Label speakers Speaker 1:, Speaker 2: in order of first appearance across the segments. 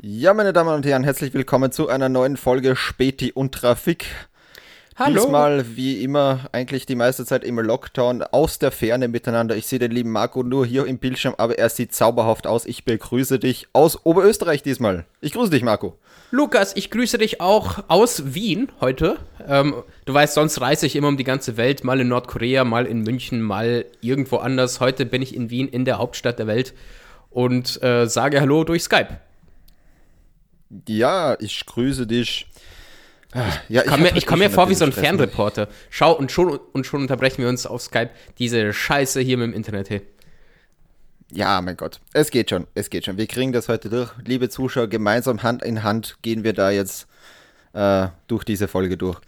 Speaker 1: Ja, meine Damen und Herren, herzlich willkommen zu einer neuen Folge Späti und Trafik.
Speaker 2: Hallo.
Speaker 1: Diesmal, wie immer, eigentlich die meiste Zeit im Lockdown aus der Ferne miteinander. Ich sehe den lieben Marco nur hier im Bildschirm, aber er sieht zauberhaft aus. Ich begrüße dich aus Oberösterreich diesmal. Ich grüße dich, Marco.
Speaker 2: Lukas, ich grüße dich auch aus Wien heute. Ähm, du weißt, sonst reise ich immer um die ganze Welt, mal in Nordkorea, mal in München, mal irgendwo anders. Heute bin ich in Wien, in der Hauptstadt der Welt und äh, sage Hallo durch Skype.
Speaker 1: Ja, ich grüße dich.
Speaker 2: Ja, ich komme mir, komm mir vor wie so ein Fernreporter. Schau, und schon, und schon unterbrechen wir uns auf Skype diese Scheiße hier mit dem Internet. Hey.
Speaker 1: Ja, mein Gott. Es geht schon. Es geht schon. Wir kriegen das heute durch. Liebe Zuschauer, gemeinsam Hand in Hand gehen wir da jetzt äh, durch diese Folge durch.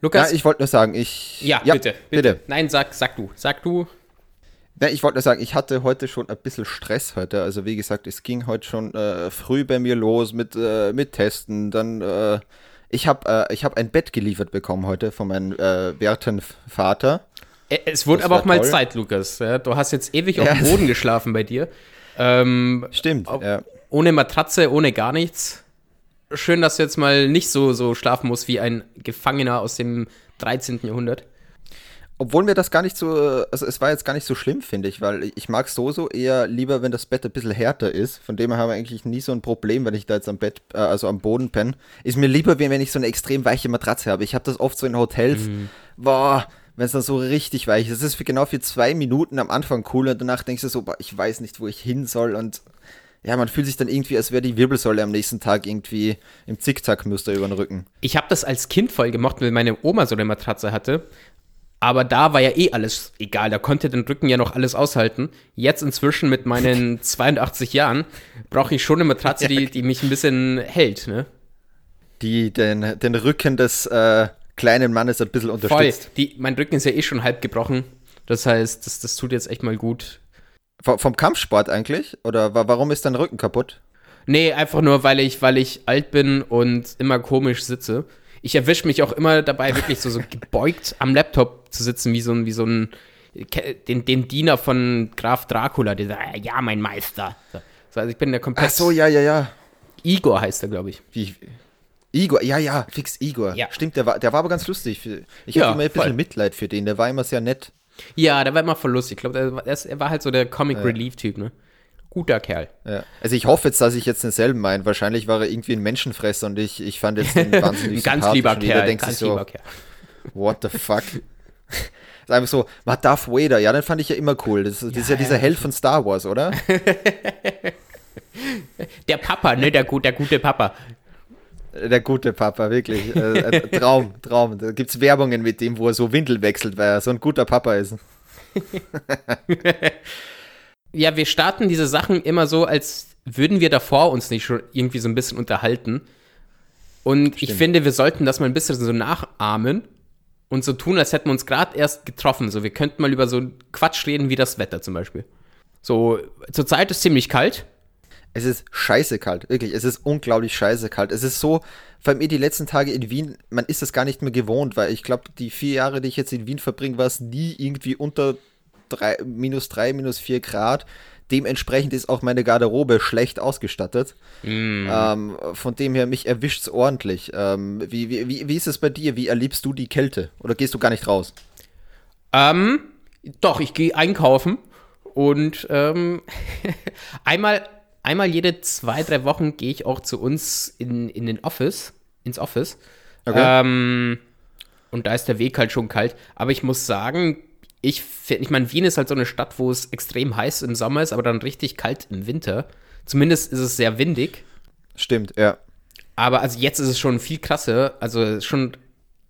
Speaker 2: Lukas?
Speaker 1: Ja, ich wollte nur sagen, ich.
Speaker 2: Ja, ja bitte, bitte, bitte. Nein, sag, sag du. Sag du.
Speaker 1: Ja, ich wollte nur sagen, ich hatte heute schon ein bisschen Stress heute. Also wie gesagt, es ging heute schon äh, früh bei mir los mit, äh, mit Testen. Dann äh, ich habe äh, hab ein Bett geliefert bekommen heute von meinem äh, werten Vater.
Speaker 2: Es wurde aber auch mal toll. Zeit, Lukas. Ja, du hast jetzt ewig ja. auf dem Boden geschlafen bei dir.
Speaker 1: Ähm, Stimmt. Ja.
Speaker 2: Ohne Matratze, ohne gar nichts. Schön, dass du jetzt mal nicht so, so schlafen musst wie ein Gefangener aus dem 13. Jahrhundert.
Speaker 1: Obwohl mir das gar nicht so, also es war jetzt gar nicht so schlimm, finde ich, weil ich mag so so eher lieber, wenn das Bett ein bisschen härter ist. Von dem her haben wir eigentlich nie so ein Problem, wenn ich da jetzt am Bett, äh, also am Boden penne. Ist mir lieber, wenn ich so eine extrem weiche Matratze habe. Ich habe das oft so in Hotels, mhm. boah, wenn es dann so richtig weich ist. Es ist für genau für zwei Minuten am Anfang cool und danach denkst du so, boah, ich weiß nicht, wo ich hin soll und ja, man fühlt sich dann irgendwie, als wäre die Wirbelsäule am nächsten Tag irgendwie im Zickzackmuster über den Rücken.
Speaker 2: Ich habe das als Kind voll gemacht, weil meine Oma so eine Matratze hatte. Aber da war ja eh alles egal. Da konnte den Rücken ja noch alles aushalten. Jetzt inzwischen mit meinen 82 Jahren brauche ich schon eine Matratze, die, die mich ein bisschen hält, ne?
Speaker 1: Die den, den Rücken des äh, kleinen Mannes ein bisschen unterstützt.
Speaker 2: Voll. Die, mein Rücken ist ja eh schon halb gebrochen. Das heißt, das, das tut jetzt echt mal gut.
Speaker 1: V vom Kampfsport eigentlich? Oder warum ist dein Rücken kaputt?
Speaker 2: Nee, einfach nur, weil ich, weil ich alt bin und immer komisch sitze ich erwische mich auch immer dabei, wirklich so, so gebeugt am Laptop zu sitzen, wie so ein, wie so ein, den, den Diener von Graf Dracula, der sagt, ja, mein Meister. So, also ich bin der komplett.
Speaker 1: Ach so, ja, ja, ja.
Speaker 2: Igor heißt er, glaube ich.
Speaker 1: Wie, Igor, ja, ja, fix Igor. Ja. Stimmt, der war, der war aber ganz lustig. Ich ja, hatte immer ein bisschen voll. Mitleid für den, der war immer sehr nett.
Speaker 2: Ja, der war immer voll lustig. Ich glaube, er, er, war halt so der Comic Relief Typ, ne? Guter Kerl.
Speaker 1: Ja. Also ich hoffe jetzt, dass ich jetzt denselben meine. Wahrscheinlich war er irgendwie ein Menschenfresser und ich, ich fand jetzt den wahnsinnig
Speaker 2: ein ganz lieber Kerl. Ganz
Speaker 1: so, lieber Kerl. What the fuck? ist einfach so, war Darth Vader, ja, den fand ich ja immer cool. Das, das ja, ist ja dieser Held von Star Wars, oder?
Speaker 2: der Papa, ne, der, der gute Papa.
Speaker 1: Der gute Papa, wirklich. Äh, äh Traum, Traum. Da gibt es Werbungen mit dem, wo er so Windel wechselt, weil er so ein guter Papa ist.
Speaker 2: Ja, wir starten diese Sachen immer so, als würden wir davor uns nicht schon irgendwie so ein bisschen unterhalten. Und Stimmt. ich finde, wir sollten das mal ein bisschen so nachahmen und so tun, als hätten wir uns gerade erst getroffen. So, wir könnten mal über so Quatsch reden wie das Wetter zum Beispiel. So, zurzeit ist ziemlich kalt.
Speaker 1: Es ist scheiße kalt, wirklich. Es ist unglaublich scheiße kalt. Es ist so, vor allem eh die letzten Tage in Wien, man ist das gar nicht mehr gewohnt, weil ich glaube, die vier Jahre, die ich jetzt in Wien verbringe, war es nie irgendwie unter drei, minus 3, minus 4 Grad. Dementsprechend ist auch meine Garderobe schlecht ausgestattet. Mm. Ähm, von dem her, mich erwischt es ordentlich. Ähm, wie, wie, wie ist es bei dir? Wie erlebst du die Kälte? Oder gehst du gar nicht raus?
Speaker 2: Ähm, doch, ich gehe einkaufen und ähm, einmal, einmal jede zwei, drei Wochen gehe ich auch zu uns in, in den Office, ins Office. Okay. Ähm, und da ist der Weg halt schon kalt. Aber ich muss sagen, ich finde, ich meine, Wien ist halt so eine Stadt, wo es extrem heiß im Sommer ist, aber dann richtig kalt im Winter. Zumindest ist es sehr windig.
Speaker 1: Stimmt, ja.
Speaker 2: Aber also jetzt ist es schon viel krasser. Also schon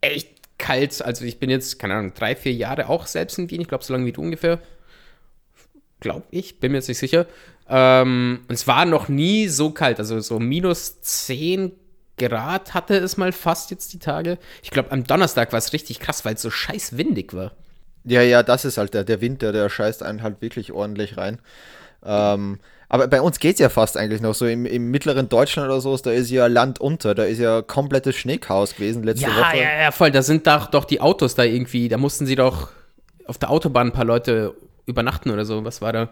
Speaker 2: echt kalt. Also ich bin jetzt, keine Ahnung, drei, vier Jahre auch selbst in Wien. Ich glaube, so lange wie du ungefähr. Glaube ich, bin mir jetzt nicht sicher. Ähm, und es war noch nie so kalt. Also so minus 10 Grad hatte es mal fast jetzt die Tage. Ich glaube, am Donnerstag war es richtig krass, weil es so scheiß windig war.
Speaker 1: Ja, ja, das ist halt der, der Winter, der scheißt einen halt wirklich ordentlich rein. Ähm, aber bei uns geht es ja fast eigentlich noch so. Im, Im, mittleren Deutschland oder so, da ist ja Land unter, da ist ja komplettes Schneechaos gewesen letzte
Speaker 2: ja,
Speaker 1: Woche.
Speaker 2: Ja, ja, voll. Da sind doch, doch die Autos da irgendwie, da mussten sie doch auf der Autobahn ein paar Leute übernachten oder so. Was war da?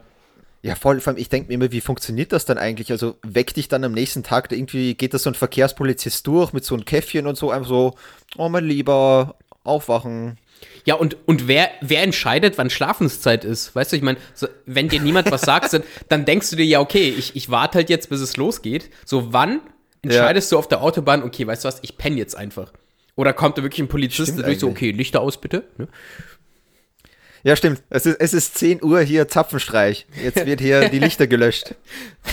Speaker 1: Ja, voll, vor allem, ich denke mir immer, wie funktioniert das dann eigentlich? Also weckt dich dann am nächsten Tag, irgendwie geht das so ein Verkehrspolizist durch mit so einem Käffchen und so, einfach so, oh mein Lieber, aufwachen.
Speaker 2: Ja, und, und wer, wer entscheidet, wann Schlafenszeit ist? Weißt du, ich meine, so, wenn dir niemand was sagt, dann, dann denkst du dir, ja, okay, ich, ich warte halt jetzt, bis es losgeht. So, wann entscheidest ja. du auf der Autobahn, okay, weißt du was, ich penne jetzt einfach? Oder kommt da wirklich ein Polizist und durch so, okay, Lichter aus bitte? Ne?
Speaker 1: Ja, stimmt. Es ist, es ist 10 Uhr hier Zapfenstreich. Jetzt wird hier die Lichter gelöscht.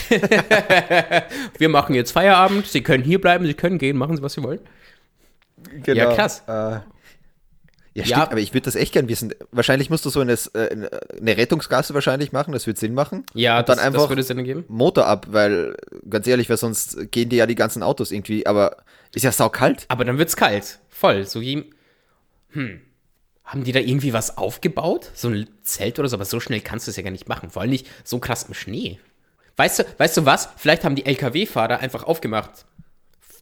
Speaker 2: Wir machen jetzt Feierabend. Sie können hier bleiben, Sie können gehen, machen Sie, was Sie wollen.
Speaker 1: Genau. Ja, krass. Äh, ja, stimmt, ja. aber ich würde das echt gern wissen. Wahrscheinlich musst du so eine, äh, eine Rettungsgasse wahrscheinlich machen, das würde Sinn machen.
Speaker 2: Ja,
Speaker 1: und
Speaker 2: das,
Speaker 1: dann einfach
Speaker 2: das würde Sinn ergeben.
Speaker 1: Motor ab, weil, ganz ehrlich, weil sonst gehen dir ja die ganzen Autos irgendwie, aber ist ja saukalt.
Speaker 2: Aber dann wird's kalt. Voll. So wie. Hm. Haben die da irgendwie was aufgebaut? So ein Zelt oder so? Aber so schnell kannst du es ja gar nicht machen. Vor allem nicht so krass im Schnee. Weißt du, weißt du was? Vielleicht haben die LKW-Fahrer einfach aufgemacht.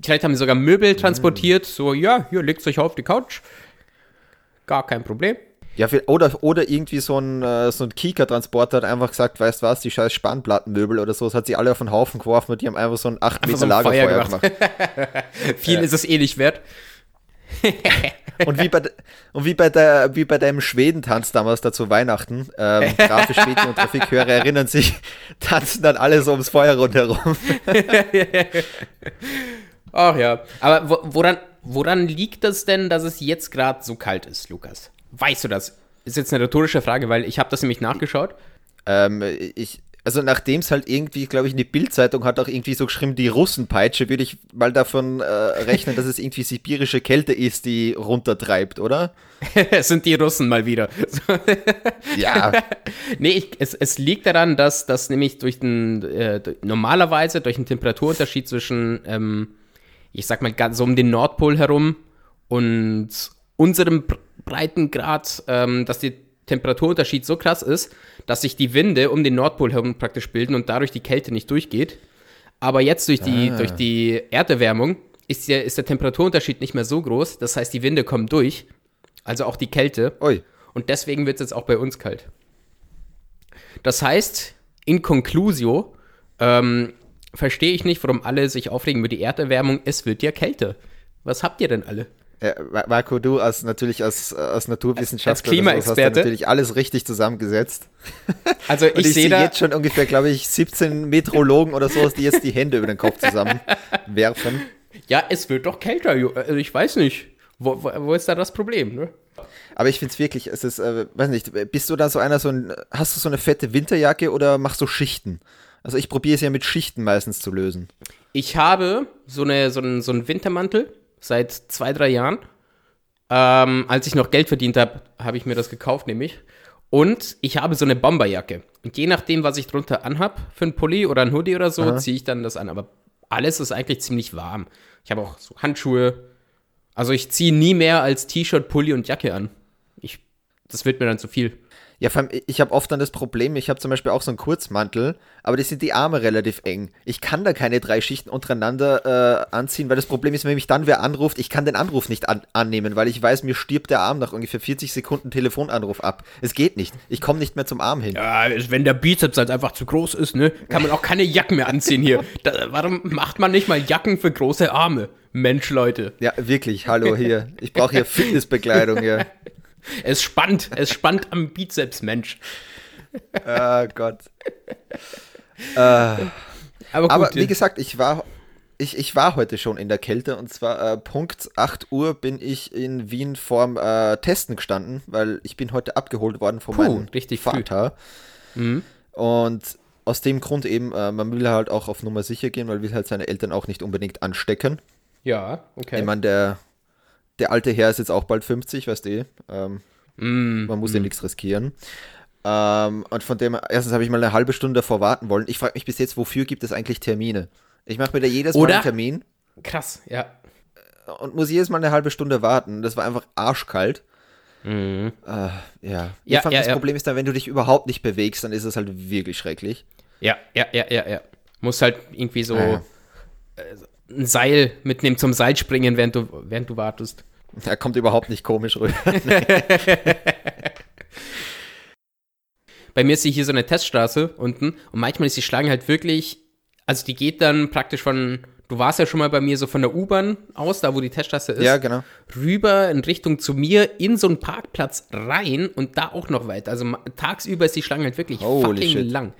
Speaker 2: Vielleicht haben sie sogar Möbel mm. transportiert. So, ja, hier legt euch auf die Couch. Gar kein Problem.
Speaker 1: Ja, oder, oder irgendwie so ein, äh, so ein Kika-Transporter hat einfach gesagt, weißt du was, die scheiß Spannplattenmöbel oder so, das hat sie alle auf den Haufen geworfen und die haben einfach so ein 8 Meter so Lagerfeuer gemacht. gemacht.
Speaker 2: Viel ja. ist es eh nicht wert.
Speaker 1: und wie bei, und wie bei, der, wie bei deinem Schwedentanz damals da zu Weihnachten, ähm, grafisch Schweden und Trafikhörer erinnern sich, tanzen dann alle so ums Feuer rundherum.
Speaker 2: Ach ja, aber wo, woran, woran liegt das denn, dass es jetzt gerade so kalt ist, Lukas? Weißt du das? Ist jetzt eine rhetorische Frage, weil ich habe das nämlich nachgeschaut.
Speaker 1: Ähm, ich, also nachdem es halt irgendwie, glaube ich, eine Bildzeitung hat auch irgendwie so geschrieben, die Russenpeitsche, würde ich mal davon äh, rechnen, dass es irgendwie sibirische Kälte ist, die runtertreibt, oder?
Speaker 2: es sind die Russen mal wieder.
Speaker 1: ja.
Speaker 2: nee, ich, es, es liegt daran, dass das nämlich durch den, äh, normalerweise durch den Temperaturunterschied zwischen, ähm, ich sag mal, so um den Nordpol herum und unserem Breitengrad, ähm, dass die Temperaturunterschied so krass ist, dass sich die Winde um den Nordpol herum praktisch bilden und dadurch die Kälte nicht durchgeht. Aber jetzt durch die, ah. durch die Erderwärmung ist der, ist der Temperaturunterschied nicht mehr so groß. Das heißt, die Winde kommen durch, also auch die Kälte.
Speaker 1: Ui.
Speaker 2: Und deswegen wird es jetzt auch bei uns kalt. Das heißt, in Conclusio, ähm, verstehe ich nicht, warum alle sich aufregen über die Erderwärmung. Es wird ja kälter. Was habt ihr denn alle?
Speaker 1: Ja, Marco, du als natürlich als, als Naturwissenschaftler als
Speaker 2: Klimaexperte
Speaker 1: hast natürlich alles richtig zusammengesetzt.
Speaker 2: Also ich, ich sehe seh
Speaker 1: jetzt schon ungefähr, glaube ich, 17 Metrologen oder so, die jetzt die Hände über den Kopf zusammenwerfen.
Speaker 2: Ja, es wird doch kälter. Also ich weiß nicht. Wo, wo, wo ist da das Problem? Ne?
Speaker 1: Aber ich finde es wirklich, es ist, äh, weiß nicht, bist du da so einer, so ein, hast du so eine fette Winterjacke oder machst du Schichten? Also ich probiere es ja mit Schichten meistens zu lösen.
Speaker 2: Ich habe so, eine, so, einen, so einen Wintermantel seit zwei, drei Jahren. Ähm, als ich noch Geld verdient habe, habe ich mir das gekauft, nämlich. Und ich habe so eine Bomberjacke. Und je nachdem, was ich drunter anhab, für einen Pulli oder ein Hoodie oder so, ziehe ich dann das an. Aber alles ist eigentlich ziemlich warm. Ich habe auch so Handschuhe. Also ich ziehe nie mehr als T-Shirt, Pulli und Jacke an. Ich, das wird mir dann zu viel.
Speaker 1: Ja, vor allem, ich habe oft dann das Problem, ich habe zum Beispiel auch so einen Kurzmantel, aber die sind die Arme relativ eng. Ich kann da keine drei Schichten untereinander äh, anziehen, weil das Problem ist, wenn mich dann wer anruft, ich kann den Anruf nicht an annehmen, weil ich weiß, mir stirbt der Arm nach ungefähr 40 Sekunden Telefonanruf ab. Es geht nicht. Ich komme nicht mehr zum Arm hin.
Speaker 2: Ja, wenn der Bizeps halt einfach zu groß ist, ne, kann man auch keine Jacken mehr anziehen hier. Da, warum macht man nicht mal Jacken für große Arme? Mensch, Leute.
Speaker 1: Ja, wirklich, hallo hier. Ich brauche hier Fitnessbekleidung hier.
Speaker 2: Es spannt, es spannt am Bizeps, Mensch.
Speaker 1: Oh Gott. äh, aber, gut, aber wie gesagt, ich war, ich, ich war heute schon in der Kälte und zwar äh, Punkt 8 Uhr bin ich in Wien vorm äh, Testen gestanden, weil ich bin heute abgeholt worden von Puh, meinem
Speaker 2: richtig
Speaker 1: Vater. Mhm. Und aus dem Grund eben, äh, man will halt auch auf Nummer sicher gehen, weil will halt seine Eltern auch nicht unbedingt anstecken.
Speaker 2: Ja, okay.
Speaker 1: Ich meine, der, der alte Herr ist jetzt auch bald 50, weißt du eh. Ähm, mm, man muss mm. ja nichts riskieren. Ähm, und von dem, erstens habe ich mal eine halbe Stunde davor warten wollen. Ich frage mich bis jetzt, wofür gibt es eigentlich Termine? Ich mache mir da jedes Mal einen Termin.
Speaker 2: Krass, ja.
Speaker 1: Und muss jedes Mal eine halbe Stunde warten. Das war einfach arschkalt.
Speaker 2: Mhm.
Speaker 1: Äh, ja. ja, fand, ja das ja. Problem ist dann, wenn du dich überhaupt nicht bewegst, dann ist es halt wirklich schrecklich.
Speaker 2: Ja, ja, ja, ja, ja. Muss halt irgendwie so. Äh, ein Seil mitnehmen zum Seilspringen, während du, während du wartest.
Speaker 1: Er kommt überhaupt nicht komisch rüber.
Speaker 2: bei mir ist hier so eine Teststraße unten und manchmal ist die Schlange halt wirklich, also die geht dann praktisch von, du warst ja schon mal bei mir so von der U-Bahn aus, da wo die Teststraße ist,
Speaker 1: Ja, genau.
Speaker 2: rüber in Richtung zu mir in so einen Parkplatz rein und da auch noch weiter. Also tagsüber ist die Schlange halt wirklich
Speaker 1: Holy
Speaker 2: fucking
Speaker 1: shit.
Speaker 2: lang.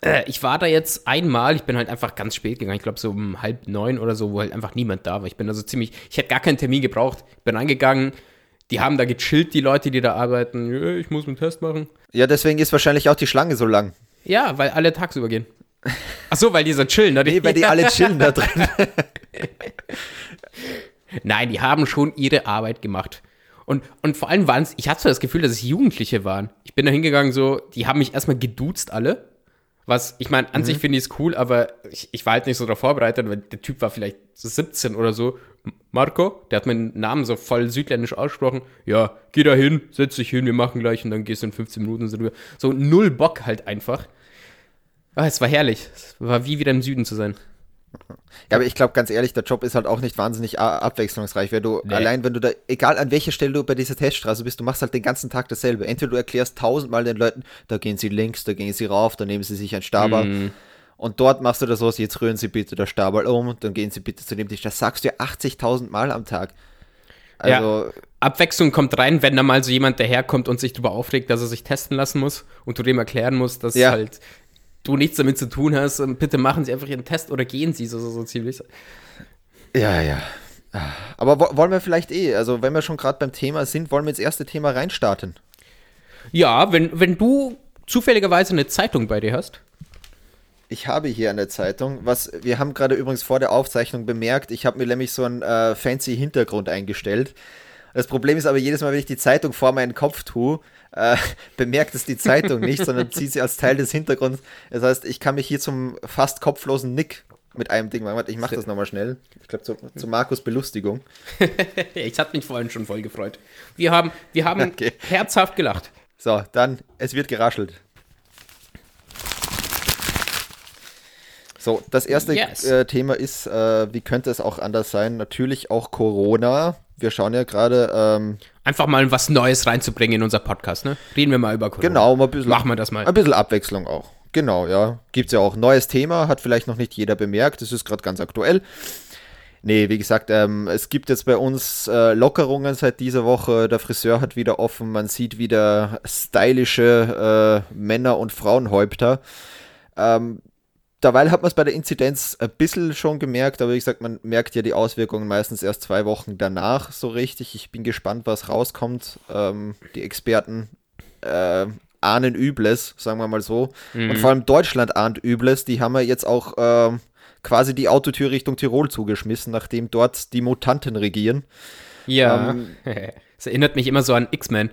Speaker 2: Äh, ich war da jetzt einmal, ich bin halt einfach ganz spät gegangen, ich glaube so um halb neun oder so, wo halt einfach niemand da war. Ich bin also ziemlich, ich hätte gar keinen Termin gebraucht, bin reingegangen, die haben da gechillt, die Leute, die da arbeiten. Ich muss einen Test machen.
Speaker 1: Ja, deswegen ist wahrscheinlich auch die Schlange so lang.
Speaker 2: Ja, weil alle tagsüber gehen. Ach so, weil die so chillen. Ne?
Speaker 1: Nee, weil die alle chillen da drin.
Speaker 2: Nein, die haben schon ihre Arbeit gemacht. Und, und vor allem waren es, ich hatte so das Gefühl, dass es Jugendliche waren. Ich bin da hingegangen, so, die haben mich erstmal geduzt alle. Was, ich meine, an sich finde ich es cool, aber ich, ich war halt nicht so darauf vorbereitet, weil der Typ war vielleicht so 17 oder so. Marco, der hat meinen Namen so voll südländisch ausgesprochen. Ja, geh da hin, setz dich hin, wir machen gleich und dann gehst du in 15 Minuten so rüber. So null Bock halt einfach. Ah, es war herrlich. Es war wie wieder im Süden zu sein.
Speaker 1: Ja, aber ich glaube ganz ehrlich, der Job ist halt auch nicht wahnsinnig abwechslungsreich, weil du
Speaker 2: Nee.
Speaker 1: allein, wenn du da, egal an welcher Stelle du bei dieser Teststraße bist, du machst halt den ganzen Tag dasselbe. Entweder du erklärst tausendmal den Leuten, da gehen sie links, da gehen sie rauf, da nehmen sie sich ein Stabal.
Speaker 2: Mhm.
Speaker 1: Und dort machst du das so, jetzt rühren sie bitte das Stabal um, dann gehen sie bitte zu dem Tisch. Das sagst du ja 80.000 Mal am Tag. Also,
Speaker 2: Abwechslung kommt rein, wenn da mal so jemand daherkommt und sich darüber aufregt, dass er sich testen lassen muss und du dem erklären musst, dass
Speaker 1: Ja.
Speaker 2: halt du nichts damit zu tun hast und bitte machen Sie einfach Ihren Test oder gehen Sie so, so, so ziemlich.
Speaker 1: ja, ja. Aber wo, wollen wir vielleicht eh, also wenn wir schon gerade beim Thema sind, wollen wir ins erste Thema reinstarten?
Speaker 2: Ja, wenn, wenn du zufälligerweise eine Zeitung bei dir hast.
Speaker 1: Ich habe hier eine Zeitung, was wir haben gerade übrigens vor der Aufzeichnung bemerkt, ich habe mir nämlich so einen äh, fancy Hintergrund eingestellt. Das Problem ist aber jedes Mal, wenn ich die Zeitung vor meinen Kopf tue, äh, bemerkt es die Zeitung nicht, sondern zieht sie als Teil des Hintergrunds. Das heißt, ich kann mich hier zum fast kopflosen Nick mit einem Ding machen. Warte, Ich mache das nochmal schnell. Ich glaube, zu, zu Markus Belustigung.
Speaker 2: Ich hatte mich vorhin schon voll gefreut. Wir haben, wir haben
Speaker 1: Okay.
Speaker 2: herzhaft gelacht.
Speaker 1: So, dann, es wird geraschelt. So, das erste
Speaker 2: Yes.
Speaker 1: äh, Thema ist, äh, wie könnte es auch anders sein? Natürlich auch Corona. Wir schauen ja gerade, ähm,
Speaker 2: Einfach mal was Neues reinzubringen in unser Podcast, ne? Reden wir mal über Corona.
Speaker 1: genau, mal ein bisschen,
Speaker 2: Machen wir das mal.
Speaker 1: ein bisschen Abwechslung auch. Genau, ja. Gibt es ja auch neues Thema, hat vielleicht noch nicht jeder bemerkt, das ist gerade ganz aktuell. Nee, wie gesagt, ähm, es gibt jetzt bei uns äh, Lockerungen seit dieser Woche. Der Friseur hat wieder offen. Man sieht wieder stylische äh, Männer- und Frauenhäupter. Ähm, derweil hat man es bei der Inzidenz ein bisschen schon gemerkt, aber wie gesagt, man merkt ja die Auswirkungen meistens erst zwei Wochen danach so richtig. Ich bin gespannt, was rauskommt. Ähm, die Experten äh, ahnen Übles, sagen wir mal so. Und vor allem Deutschland ahnt Übles. Die haben ja jetzt auch ähm, quasi die Autotür Richtung Tirol zugeschmissen, nachdem dort die Mutanten regieren.
Speaker 2: Ja.
Speaker 1: Ähm,
Speaker 2: Es erinnert mich immer so an X-Men.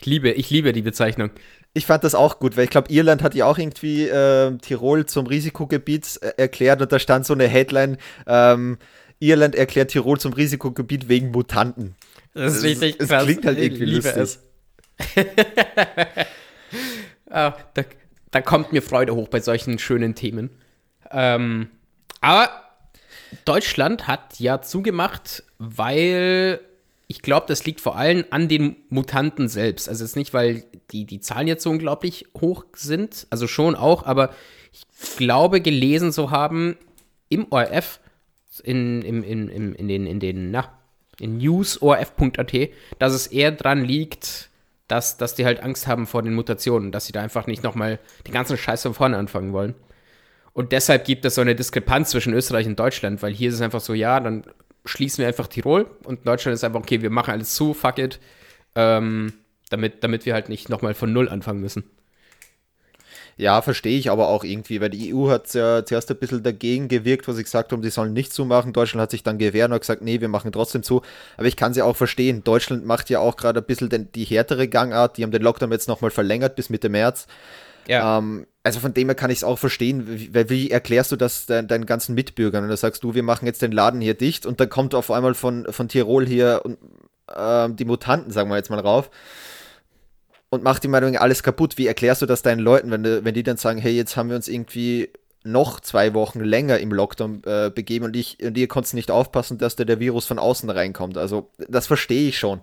Speaker 2: Ich liebe, ich liebe die Bezeichnung.
Speaker 1: Ich fand das auch gut, weil ich glaube, Irland hat ja auch irgendwie äh, Tirol zum Risikogebiet äh, erklärt und da stand so eine Headline, ähm, Irland erklärt Tirol zum Risikogebiet wegen Mutanten.
Speaker 2: Das ist richtig
Speaker 1: es
Speaker 2: krass.
Speaker 1: klingt halt irgendwie lustig.
Speaker 2: es. ah, da, da kommt mir Freude hoch bei solchen schönen Themen. Ähm, aber Deutschland hat ja zugemacht, weil ich glaube, das liegt vor allem an den Mutanten selbst. Also jetzt nicht, weil die, die Zahlen jetzt so unglaublich hoch sind, also schon auch, aber ich glaube, gelesen zu haben, im ORF, in, in, in, in den, in den, na, in news.orf.at, dass es eher dran liegt, dass, dass die halt Angst haben vor den Mutationen, dass sie da einfach nicht nochmal den ganzen Scheiß von vorne anfangen wollen. Und deshalb gibt es so eine Diskrepanz zwischen Österreich und Deutschland, weil hier ist es einfach so, ja, dann schließen wir einfach Tirol und Deutschland ist einfach, okay, wir machen alles zu, fuck it, ähm, damit, damit wir halt nicht nochmal von Null anfangen müssen.
Speaker 1: Ja, verstehe ich aber auch irgendwie, weil die EU hat ja zuerst ein bisschen dagegen gewirkt, wo sie gesagt haben, die sollen nicht zumachen. Deutschland hat sich dann gewehrt und hat gesagt, nee, wir machen trotzdem zu. Aber ich kann sie auch verstehen. Deutschland macht ja auch gerade ein bisschen den, die härtere Gangart. Die haben den Lockdown jetzt nochmal verlängert bis Mitte März.
Speaker 2: Ja,
Speaker 1: Ähm, also von dem her kann ich es auch verstehen. Wie, wie erklärst du das dein, deinen ganzen Mitbürgern? Und da sagst du, wir machen jetzt den Laden hier dicht und dann kommt auf einmal von, von Tirol hier und, ähm, die Mutanten, sagen wir jetzt mal rauf, und macht die Meinung alles kaputt. Wie erklärst du das deinen Leuten, wenn, wenn die dann sagen, hey, jetzt haben wir uns irgendwie noch zwei Wochen länger im Lockdown äh, begeben und, ich, und ihr konntet nicht aufpassen, dass da der Virus von außen reinkommt. Also das verstehe ich schon.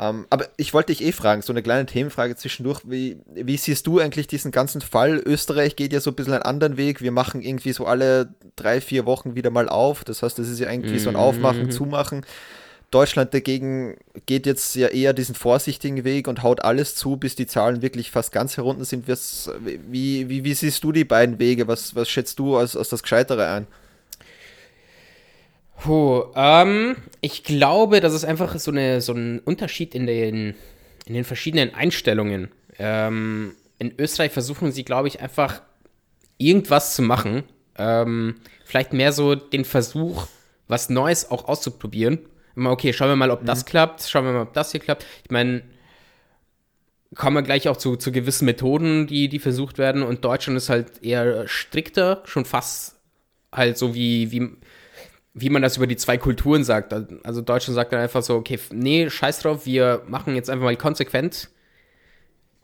Speaker 1: Ähm, aber ich wollte dich eh fragen, so eine kleine Themenfrage zwischendurch. Wie, wie siehst du eigentlich diesen ganzen Fall? Österreich geht ja so ein bisschen einen anderen Weg. Wir machen irgendwie so alle drei, vier Wochen wieder mal auf. Das heißt, das ist ja irgendwie so ein Aufmachen, mhm. Zumachen. Deutschland dagegen geht jetzt ja eher diesen vorsichtigen Weg und haut alles zu, bis die Zahlen wirklich fast ganz herunter sind. Wie, wie, wie siehst du die beiden Wege? Was, was schätzt du als, als das Gescheitere ein?
Speaker 2: Puh, ähm, ich glaube, das ist einfach so, eine, so ein Unterschied in den, in den verschiedenen Einstellungen. Ähm, in Österreich versuchen sie, glaube ich, einfach irgendwas zu machen. Ähm, vielleicht mehr so den Versuch, was Neues auch auszuprobieren. Immer, okay, schauen wir mal, ob mhm. das klappt, schauen wir mal, ob das hier klappt. Ich meine, kommen wir gleich auch zu, zu gewissen Methoden, die, die versucht werden. Und Deutschland ist halt eher strikter, schon fast halt so wie, wie wie man das über die zwei Kulturen sagt. Also Deutschland sagt dann einfach so, okay, nee, scheiß drauf, wir machen jetzt einfach mal konsequent.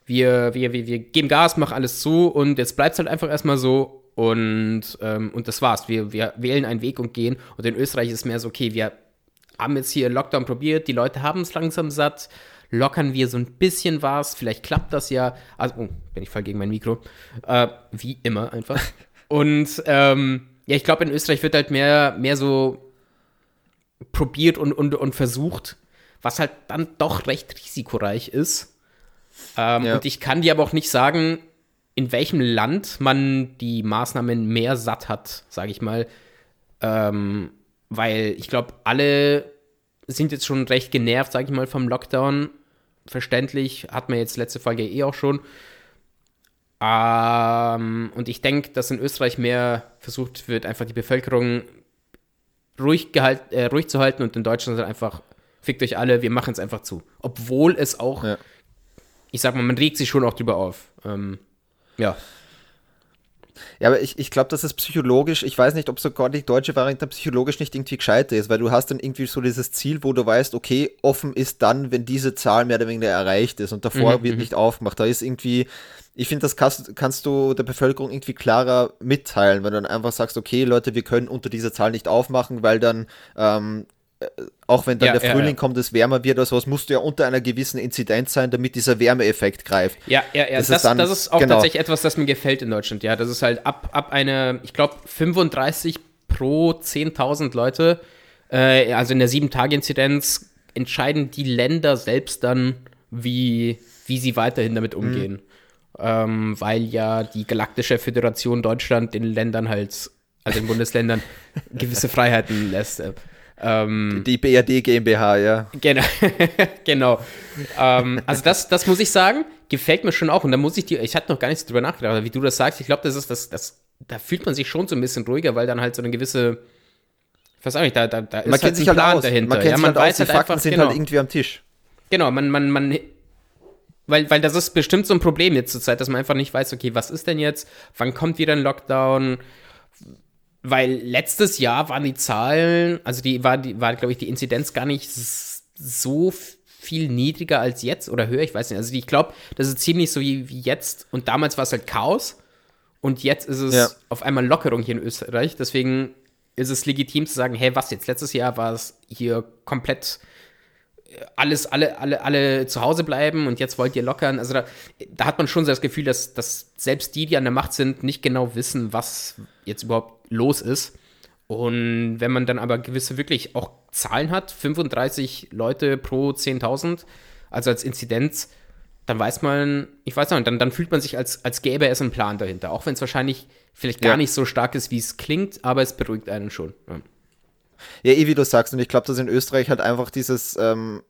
Speaker 2: Wir, wir, wir, wir geben Gas, machen alles zu und jetzt bleibt es halt einfach erstmal so und, ähm, und das war's. Wir, wir wählen einen Weg und gehen. Und in Österreich ist es mehr so, okay, wir haben jetzt hier Lockdown probiert, die Leute haben es langsam satt, lockern wir so ein bisschen was, vielleicht klappt das ja. Also, oh, bin ich voll gegen mein Mikro. Äh, wie immer einfach. Und ähm, ja, ich glaube, in Österreich wird halt mehr, mehr so probiert und, und, und versucht, was halt dann doch recht risikoreich ist. Ähm, ja. Und ich kann dir aber auch nicht sagen, in welchem Land man die Maßnahmen mehr satt hat, sage ich mal. Ähm, weil ich glaube, alle sind jetzt schon recht genervt, sage ich mal, vom Lockdown. Verständlich, hat man jetzt letzte Folge eh auch schon. Ähm, und ich denke, dass in Österreich mehr versucht wird, einfach die Bevölkerung ruhig, gehalt, äh, ruhig zu halten und in Deutschland einfach, fickt euch alle, wir machen es einfach zu. Obwohl es auch, ja. ich sag mal, man regt sich schon auch drüber auf. Ähm, ja.
Speaker 1: Ja, aber ich, ich glaube, dass es psychologisch, ich weiß nicht, ob sogar die deutsche Variante psychologisch nicht irgendwie gescheiter ist, weil du hast dann irgendwie so dieses Ziel, wo du weißt, okay, offen ist dann, wenn diese Zahl mehr oder weniger erreicht ist und davor mhm, wird mhm. nicht aufgemacht. Da ist irgendwie, ich finde, das kannst, kannst, du der Bevölkerung irgendwie klarer mitteilen, wenn du dann einfach sagst, okay, Leute, wir können unter dieser Zahl nicht aufmachen, weil dann, ähm, äh, auch wenn dann ja, der Frühling ja, ja. kommt, es wärmer wird oder sowas, musst du ja unter einer gewissen Inzidenz sein, damit dieser Wärmeeffekt greift.
Speaker 2: Ja, ja, ja. Das, das, ist, dann, das ist auch genau. tatsächlich etwas, das mir gefällt in Deutschland. Ja, das ist halt ab, ab eine, ich glaube, 35 pro 10.000 Leute, äh, also in der 7-Tage-Inzidenz, entscheiden die Länder selbst dann, wie, wie sie weiterhin damit umgehen. Mhm ähm, weil ja die Galaktische Föderation Deutschland den Ländern halt, also den Bundesländern, gewisse Freiheiten lässt.
Speaker 1: Ähm, die BRD GmbH, ja.
Speaker 2: Genau. genau. ähm, also das, das muss ich sagen, gefällt mir schon auch. Und da muss ich dir, ich hatte noch gar nicht drüber nachgedacht, aber wie du das sagst, ich glaube, das ist das, das, da fühlt man sich schon so ein bisschen ruhiger, weil dann halt so eine gewisse, ich weiß auch nicht, da, da, da
Speaker 1: ist man halt ein halt Plan aus. dahinter. Man kennt ja, man halt weiß aus, halt die Fakten einfach, sind halt genau. halt irgendwie am Tisch.
Speaker 2: Genau, man, man, man weil, weil das ist bestimmt so ein Problem jetzt zur Zeit, dass man einfach nicht weiß, okay, was ist denn jetzt? Wann kommt wieder ein Lockdown? Weil letztes Jahr waren die Zahlen, also die war, die war, glaube ich, die Inzidenz gar nicht so viel niedriger als jetzt oder höher, ich weiß nicht. Also ich glaube, das ist ziemlich so wie, wie jetzt. Und damals war es halt Chaos. Und jetzt ist es ja. auf einmal Lockerung hier in Österreich. Deswegen ist es legitim zu sagen, hey, was jetzt? Letztes Jahr war es hier komplett alles, alle, alle, alle zu Hause bleiben und jetzt wollt ihr lockern. Also da, da hat man schon so das Gefühl, dass, dass selbst die, die an der Macht sind, nicht genau wissen, was jetzt überhaupt los ist. Und wenn man dann aber gewisse wirklich auch Zahlen hat, 35 Leute pro 10.000, also als Inzidenz, dann weiß man, ich weiß nicht, dann, dann fühlt man sich, als, als gäbe es einen Plan dahinter. Auch wenn es wahrscheinlich vielleicht gar ja. nicht so stark ist, wie es klingt, aber es beruhigt einen schon. Ja.
Speaker 1: Ja, eh wie du sagst, und ich glaube, dass in Österreich halt einfach dieses, ähm,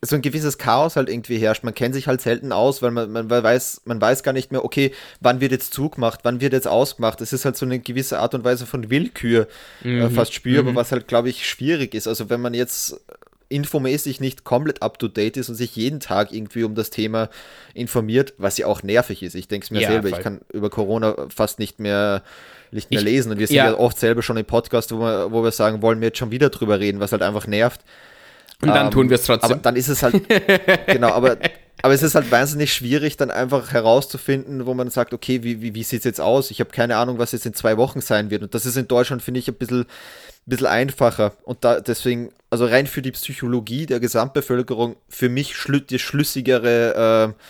Speaker 1: so ein gewisses Chaos halt irgendwie herrscht. Man kennt sich halt selten aus, weil man, man weiß, man weiß gar nicht mehr, okay, wann wird jetzt zugemacht, wann wird jetzt ausgemacht. Es ist halt so eine gewisse Art und Weise von Willkür äh, mhm. äh, fast spürbar, mhm. was halt, glaube ich, schwierig ist. Also wenn man jetzt infomäßig nicht komplett up to date ist und sich jeden Tag irgendwie um das Thema informiert, was ja auch nervig ist. Ich denke es mir ja, selber, voll. ich kann über Corona fast nicht mehr nicht mehr ich, lesen. Und wir sind ja. ja. oft selber schon im Podcast, wo wir, wo wir sagen, wollen wir jetzt schon wieder drüber reden, was halt einfach nervt.
Speaker 2: Und dann ähm, tun wir es trotzdem.
Speaker 1: Aber dann ist es halt, genau, aber, aber es ist halt wahnsinnig schwierig, dann einfach herauszufinden, wo man sagt, okay, wie, wie, wie sieht es jetzt aus? Ich habe keine Ahnung, was jetzt in zwei Wochen sein wird. Und das ist in Deutschland, finde ich, ein bisschen bisschen einfacher. Und da deswegen, also rein für die Psychologie der Gesamtbevölkerung, für mich schlü das schlüssigere äh,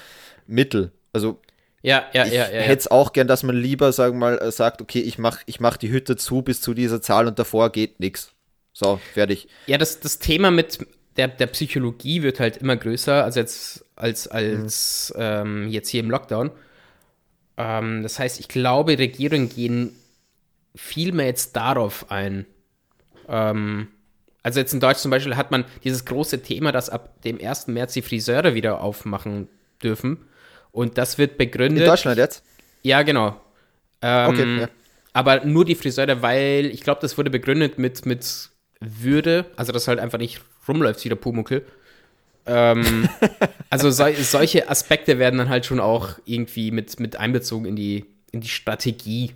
Speaker 1: Mittel. Also
Speaker 2: ja, ja,
Speaker 1: ich
Speaker 2: ja, ja.
Speaker 1: hätte es auch gern, dass man lieber, sagen wir mal, äh, sagt, okay, ich mache ich mach die Hütte zu bis zu dieser Zahl und davor geht nichts. So, fertig.
Speaker 2: Ja, das, das Thema mit der, der Psychologie wird halt immer größer, also jetzt als, als mhm. ähm, jetzt hier im Lockdown. Ähm, das heißt, ich glaube, Regierungen gehen viel mehr jetzt darauf ein. Ähm, also jetzt in Deutschland zum Beispiel hat man dieses große Thema, dass ab dem 1. März die Friseure wieder aufmachen dürfen. Und das wird begründet.
Speaker 1: In Deutschland jetzt?
Speaker 2: Ja, genau. Ähm, okay, ja. Aber nur die Friseure, weil ich glaube, das wurde begründet mit, mit Würde, also dass halt einfach nicht rumläuft wie der Pumuckel. Ähm, also so, solche Aspekte werden dann halt schon auch irgendwie mit, mit einbezogen in die, in die Strategie.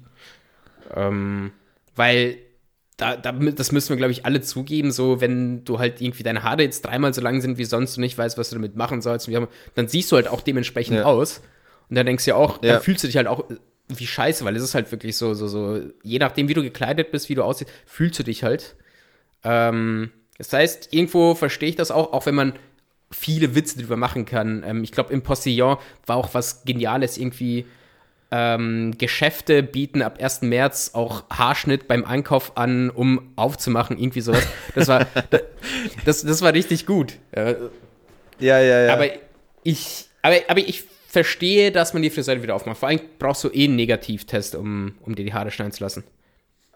Speaker 2: Ähm, weil da, da, das müssen wir, glaube ich, alle zugeben, so wenn du halt irgendwie deine Haare jetzt dreimal so lang sind wie sonst und nicht weißt, was du damit machen sollst, haben, dann siehst du halt auch dementsprechend ja. aus. Und dann denkst du ja auch, ja. dann fühlst du dich halt auch wie scheiße, weil es ist halt wirklich so, so, so, je nachdem, wie du gekleidet bist, wie du aussiehst, fühlst du dich halt. Ähm, das heißt, irgendwo verstehe ich das auch, auch wenn man viele Witze drüber machen kann. Ähm, ich glaube, im Postillon war auch was Geniales irgendwie. Ähm, Geschäfte bieten ab 1. März auch Haarschnitt beim Einkauf an, um aufzumachen, irgendwie sowas. Das war, das, das war richtig gut.
Speaker 1: Ja, ja, ja.
Speaker 2: Aber ich, aber, aber ich verstehe, dass man die Friseur wieder aufmacht. Vor allem brauchst du eh einen Negativtest, um, um dir die Haare schneiden zu lassen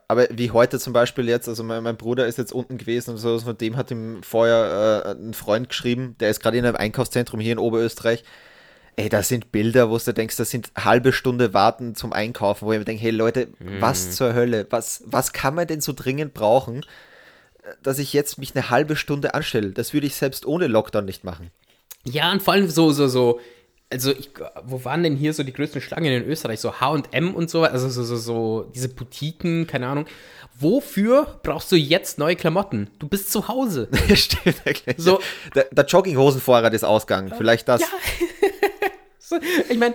Speaker 1: aber wie heute zum Beispiel jetzt, also mein, mein, Bruder ist jetzt unten gewesen und so, von dem hat ihm vorher äh, ein Freund geschrieben, der ist gerade in einem Einkaufszentrum hier in Oberösterreich. Ey, da sind Bilder, wo du denkst, das sind halbe Stunde warten zum Einkaufen, wo ich mir denke, hey Leute, mhm. was zur Hölle? Was, was kann man denn so dringend brauchen, dass ich jetzt mich eine halbe Stunde anstelle? Das würde ich selbst ohne Lockdown nicht machen.
Speaker 2: Ja, und vor allem so, so, so, also ich, wo waren denn hier so die größten Schlangen in Österreich? So H&M und so, also so, so, so diese Boutiquen, keine Ahnung. Wofür brauchst du jetzt neue Klamotten? Du bist zu Hause.
Speaker 1: Stimmt wirklich. So, der, der Jogginghosenvorrat ist ausgegangen. Vielleicht das. Ja.
Speaker 2: ich meine,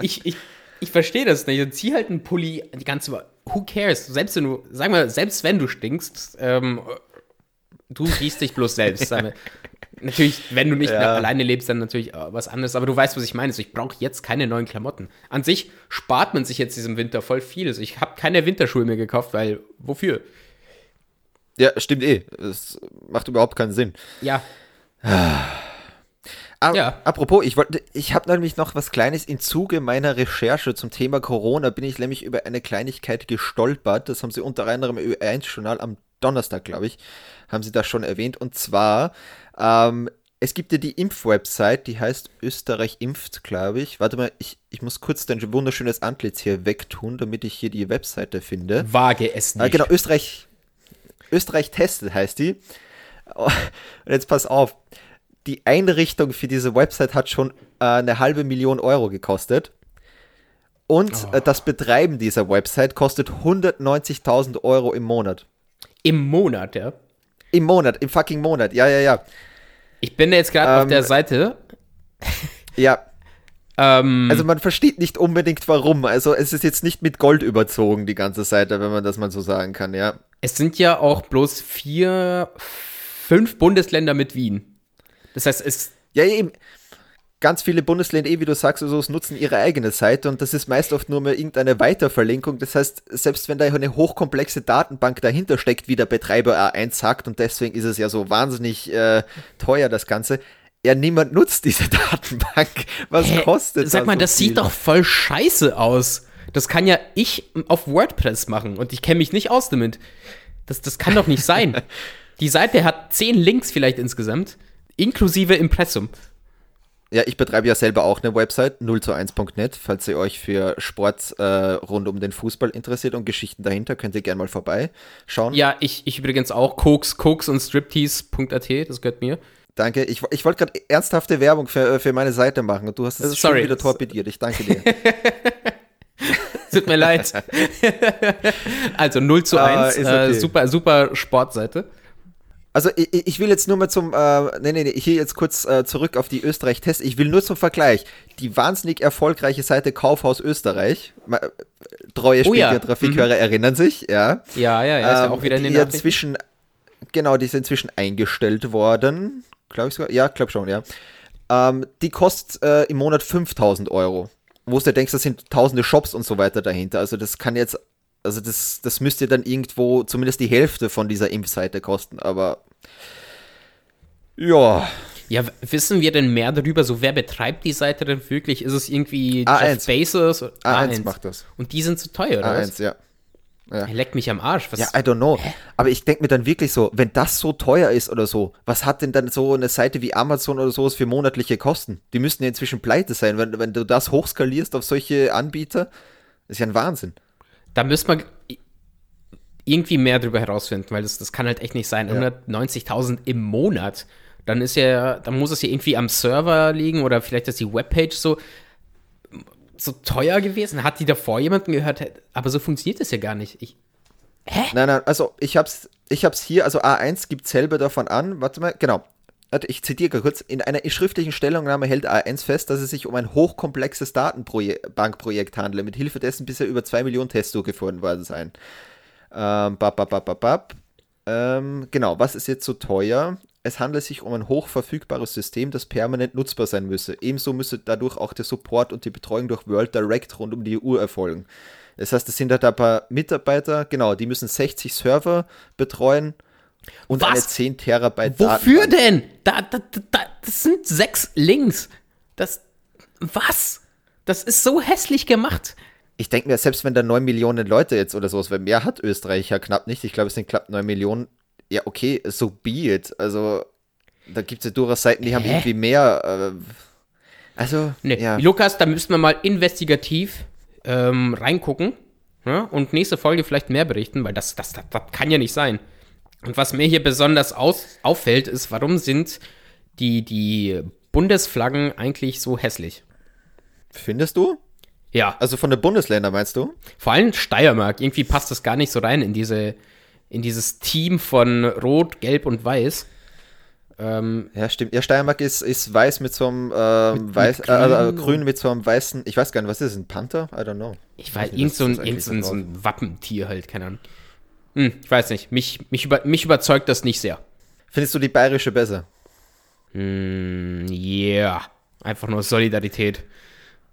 Speaker 2: ich, ich, ich verstehe das nicht. Ich zieh halt einen Pulli die ganze Woche. Who cares? Selbst wenn du, sag mal, selbst wenn du stinkst, ähm, du riechst dich bloß selbst. Mal. Natürlich, wenn du nicht ja. alleine lebst, dann natürlich äh, was anderes. Aber du weißt, was ich meine. Also ich brauche jetzt keine neuen Klamotten. An sich spart man sich jetzt diesem Winter voll viel. Also ich habe keine Winterschuhe mehr gekauft, weil wofür?
Speaker 1: Ja, stimmt eh. Es macht überhaupt keinen Sinn.
Speaker 2: Ja.
Speaker 1: Ah, ja. Apropos, ich wollte, ich habe nämlich noch was Kleines im Zuge meiner Recherche zum Thema Corona bin ich nämlich über eine Kleinigkeit gestolpert. Das haben sie unter anderem im Ö1-Journal am Donnerstag, glaube ich, haben sie das schon erwähnt. Und zwar ähm, es gibt ja die Impfwebsite, die heißt Österreich impft, glaube ich. Warte mal, ich, ich muss kurz dein wunderschönes Antlitz hier wegtun, damit ich hier die Webseite finde.
Speaker 2: Wage es
Speaker 1: nicht. Äh, genau, Österreich, Österreich testet heißt die. Und jetzt pass auf, die Einrichtung für diese Website hat schon äh, eine halbe Million Euro gekostet. Und oh. äh, das Betreiben dieser Website kostet 190.000 Euro im Monat.
Speaker 2: Im Monat, ja?
Speaker 1: Im Monat, im fucking Monat, ja, ja, ja.
Speaker 2: Ich bin jetzt gerade ähm, auf der Seite.
Speaker 1: Ja. ähm, also man versteht nicht unbedingt warum. Also es ist jetzt nicht mit Gold überzogen, die ganze Seite, wenn man das mal so sagen kann, ja.
Speaker 2: Es sind ja auch bloß vier, fünf Bundesländer mit Wien. Das heißt, es.
Speaker 1: Ja, eben ganz viele Bundesländer, eh wie du sagst, also, nutzen ihre eigene Seite und das ist meist oft nur mehr irgendeine Weiterverlinkung. Das heißt, selbst wenn da eine hochkomplexe Datenbank dahinter steckt, wie der Betreiber A1 sagt, und deswegen ist es ja so wahnsinnig äh, teuer, das Ganze, ja, niemand nutzt diese Datenbank. Was Hä? kostet
Speaker 2: Sag mal, so das viel? sieht doch voll scheiße aus. Das kann ja ich auf WordPress machen und ich kenne mich nicht aus damit. Das, das kann doch nicht sein. Die Seite hat zehn Links vielleicht insgesamt, inklusive Impressum.
Speaker 1: Ja, ich betreibe ja selber auch eine Website, 0 zu 1.net. Falls ihr euch für Sport äh, rund um den Fußball interessiert und Geschichten dahinter, könnt ihr gerne mal vorbeischauen.
Speaker 2: Ja, ich, ich übrigens auch. Koks, Koks und Striptease.at, das gehört mir.
Speaker 1: Danke. Ich, ich wollte gerade ernsthafte Werbung für, für meine Seite machen und du hast es also, schon wieder torpediert. Ich danke dir.
Speaker 2: Tut mir leid. also 0 zu 1. Uh, ah, okay. äh, super, super Sportseite.
Speaker 1: Also ich, ich, will jetzt nur mal zum, äh, nee, nee, nee, hier jetzt kurz äh, zurück auf die Österreich-Tests. Ich will nur zum Vergleich. Die wahnsinnig erfolgreiche Seite Kaufhaus Österreich, äh, treue
Speaker 2: Oh ja.
Speaker 1: Spiegeltrafikeure erinnern sich, ja.
Speaker 2: Ja, ja, ja, ist ja
Speaker 1: Ähm,
Speaker 2: auch wieder in den
Speaker 1: die inzwischen, genau, die ist inzwischen eingestellt worden. Glaube ich sogar. Ja, glaube schon, ja. Ähm, die kostet äh, im Monat 5000 Euro. Wo du denkst, das sind tausende Shops und so weiter dahinter. Also das kann jetzt, also das, das müsste dann irgendwo zumindest die Hälfte von dieser Impfseite kosten. Aber ja,
Speaker 2: Ja, wissen wir denn mehr darüber? So, wer betreibt die Seite denn wirklich? Ist es irgendwie
Speaker 1: A1.
Speaker 2: Jeff Bezos?
Speaker 1: A1 macht das.
Speaker 2: Und die sind zu teuer, oder was?
Speaker 1: A1, ja.
Speaker 2: Er leckt mich am Arsch. Was?
Speaker 1: Ja, I don't know. Aber ich denke mir dann wirklich so, wenn das so teuer ist oder so, was hat denn dann so eine Seite wie Amazon oder sowas für monatliche Kosten? Die müssten ja inzwischen pleite sein. Wenn, wenn du das hochskalierst auf solche Anbieter, ist ja ein Wahnsinn.
Speaker 2: Da müsste man irgendwie mehr darüber herausfinden, weil das, das kann halt echt nicht sein. 190.000 im Monat. Dann ist ja, dann muss es ja irgendwie am Server liegen oder vielleicht ist die Webpage so, so teuer gewesen. Hat die davor jemanden gehört? Aber so funktioniert es ja gar nicht. Ich,
Speaker 1: Nein, nein, also ich hab's, ich hab's hier, also A1 gibt selber davon an, warte mal, genau. Ich zitiere kurz, in einer schriftlichen Stellungnahme hält A1 fest, dass es sich um ein hochkomplexes Datenbankprojekt handle, mit Hilfe dessen bisher über 2 Millionen Tests durchgeführt worden seien. Ähm, bap, bap, bap, bap. Ähm, genau, was ist jetzt so teuer? Es handelt sich um ein hochverfügbares System, das permanent nutzbar sein müsse. Ebenso müsse dadurch auch der Support und die Betreuung durch World Direct rund um die Uhr erfolgen. Das heißt, es sind halt ein paar Mitarbeiter, genau, die müssen 60 Server betreuen und
Speaker 2: Was?
Speaker 1: eine 10 Terabyte
Speaker 2: wofür
Speaker 1: Datenbank.
Speaker 2: denn? Da, da, da, da, das sind sechs Links. Das, was? Das ist so hässlich gemacht.
Speaker 1: Ich denke mir, selbst wenn da 9 Millionen Leute jetzt oder sowas, weil mehr hat Österreich ja knapp nicht, ich glaube, es sind knapp 9 Millionen, ja, okay, so be it. Also, da gibt es ja durchaus Seiten, die haben
Speaker 2: Hä?
Speaker 1: irgendwie mehr. Äh, also,
Speaker 2: Nee,
Speaker 1: ja.
Speaker 2: Lukas, da müssen wir mal investigativ ähm, reingucken ja, und nächste Folge vielleicht mehr berichten, weil das, das, das, das kann ja nicht sein. Und was mir hier besonders aus, auffällt, ist, warum sind die, die Bundesflaggen eigentlich so hässlich?
Speaker 1: Findest du?
Speaker 2: Ja,
Speaker 1: Also von den Bundesländern meinst du?
Speaker 2: vor allem Steiermark. Irgendwie passt das gar nicht so rein in diese, in dieses Team von Rot, Gelb und Weiß. Ähm,
Speaker 1: Ja, stimmt. Ja, Steiermark ist, ist weiß mit so einem ähm, weiß,
Speaker 2: mit
Speaker 1: äh, äh,
Speaker 2: grün
Speaker 1: grün mit so einem weißen, ich weiß gar nicht, was ist das, ein Panther? I don't know.
Speaker 2: ich weiß, irgend
Speaker 1: was
Speaker 2: so ein,
Speaker 1: das
Speaker 2: irgend so ein,
Speaker 1: eigentlich
Speaker 2: so ein Wappentier halt, keine Ahnung. Hm, ich weiß nicht. Mich, mich, über, mich überzeugt das nicht sehr.
Speaker 1: Findest du die bayerische besser?
Speaker 2: Hm, yeah. Einfach nur Solidarität.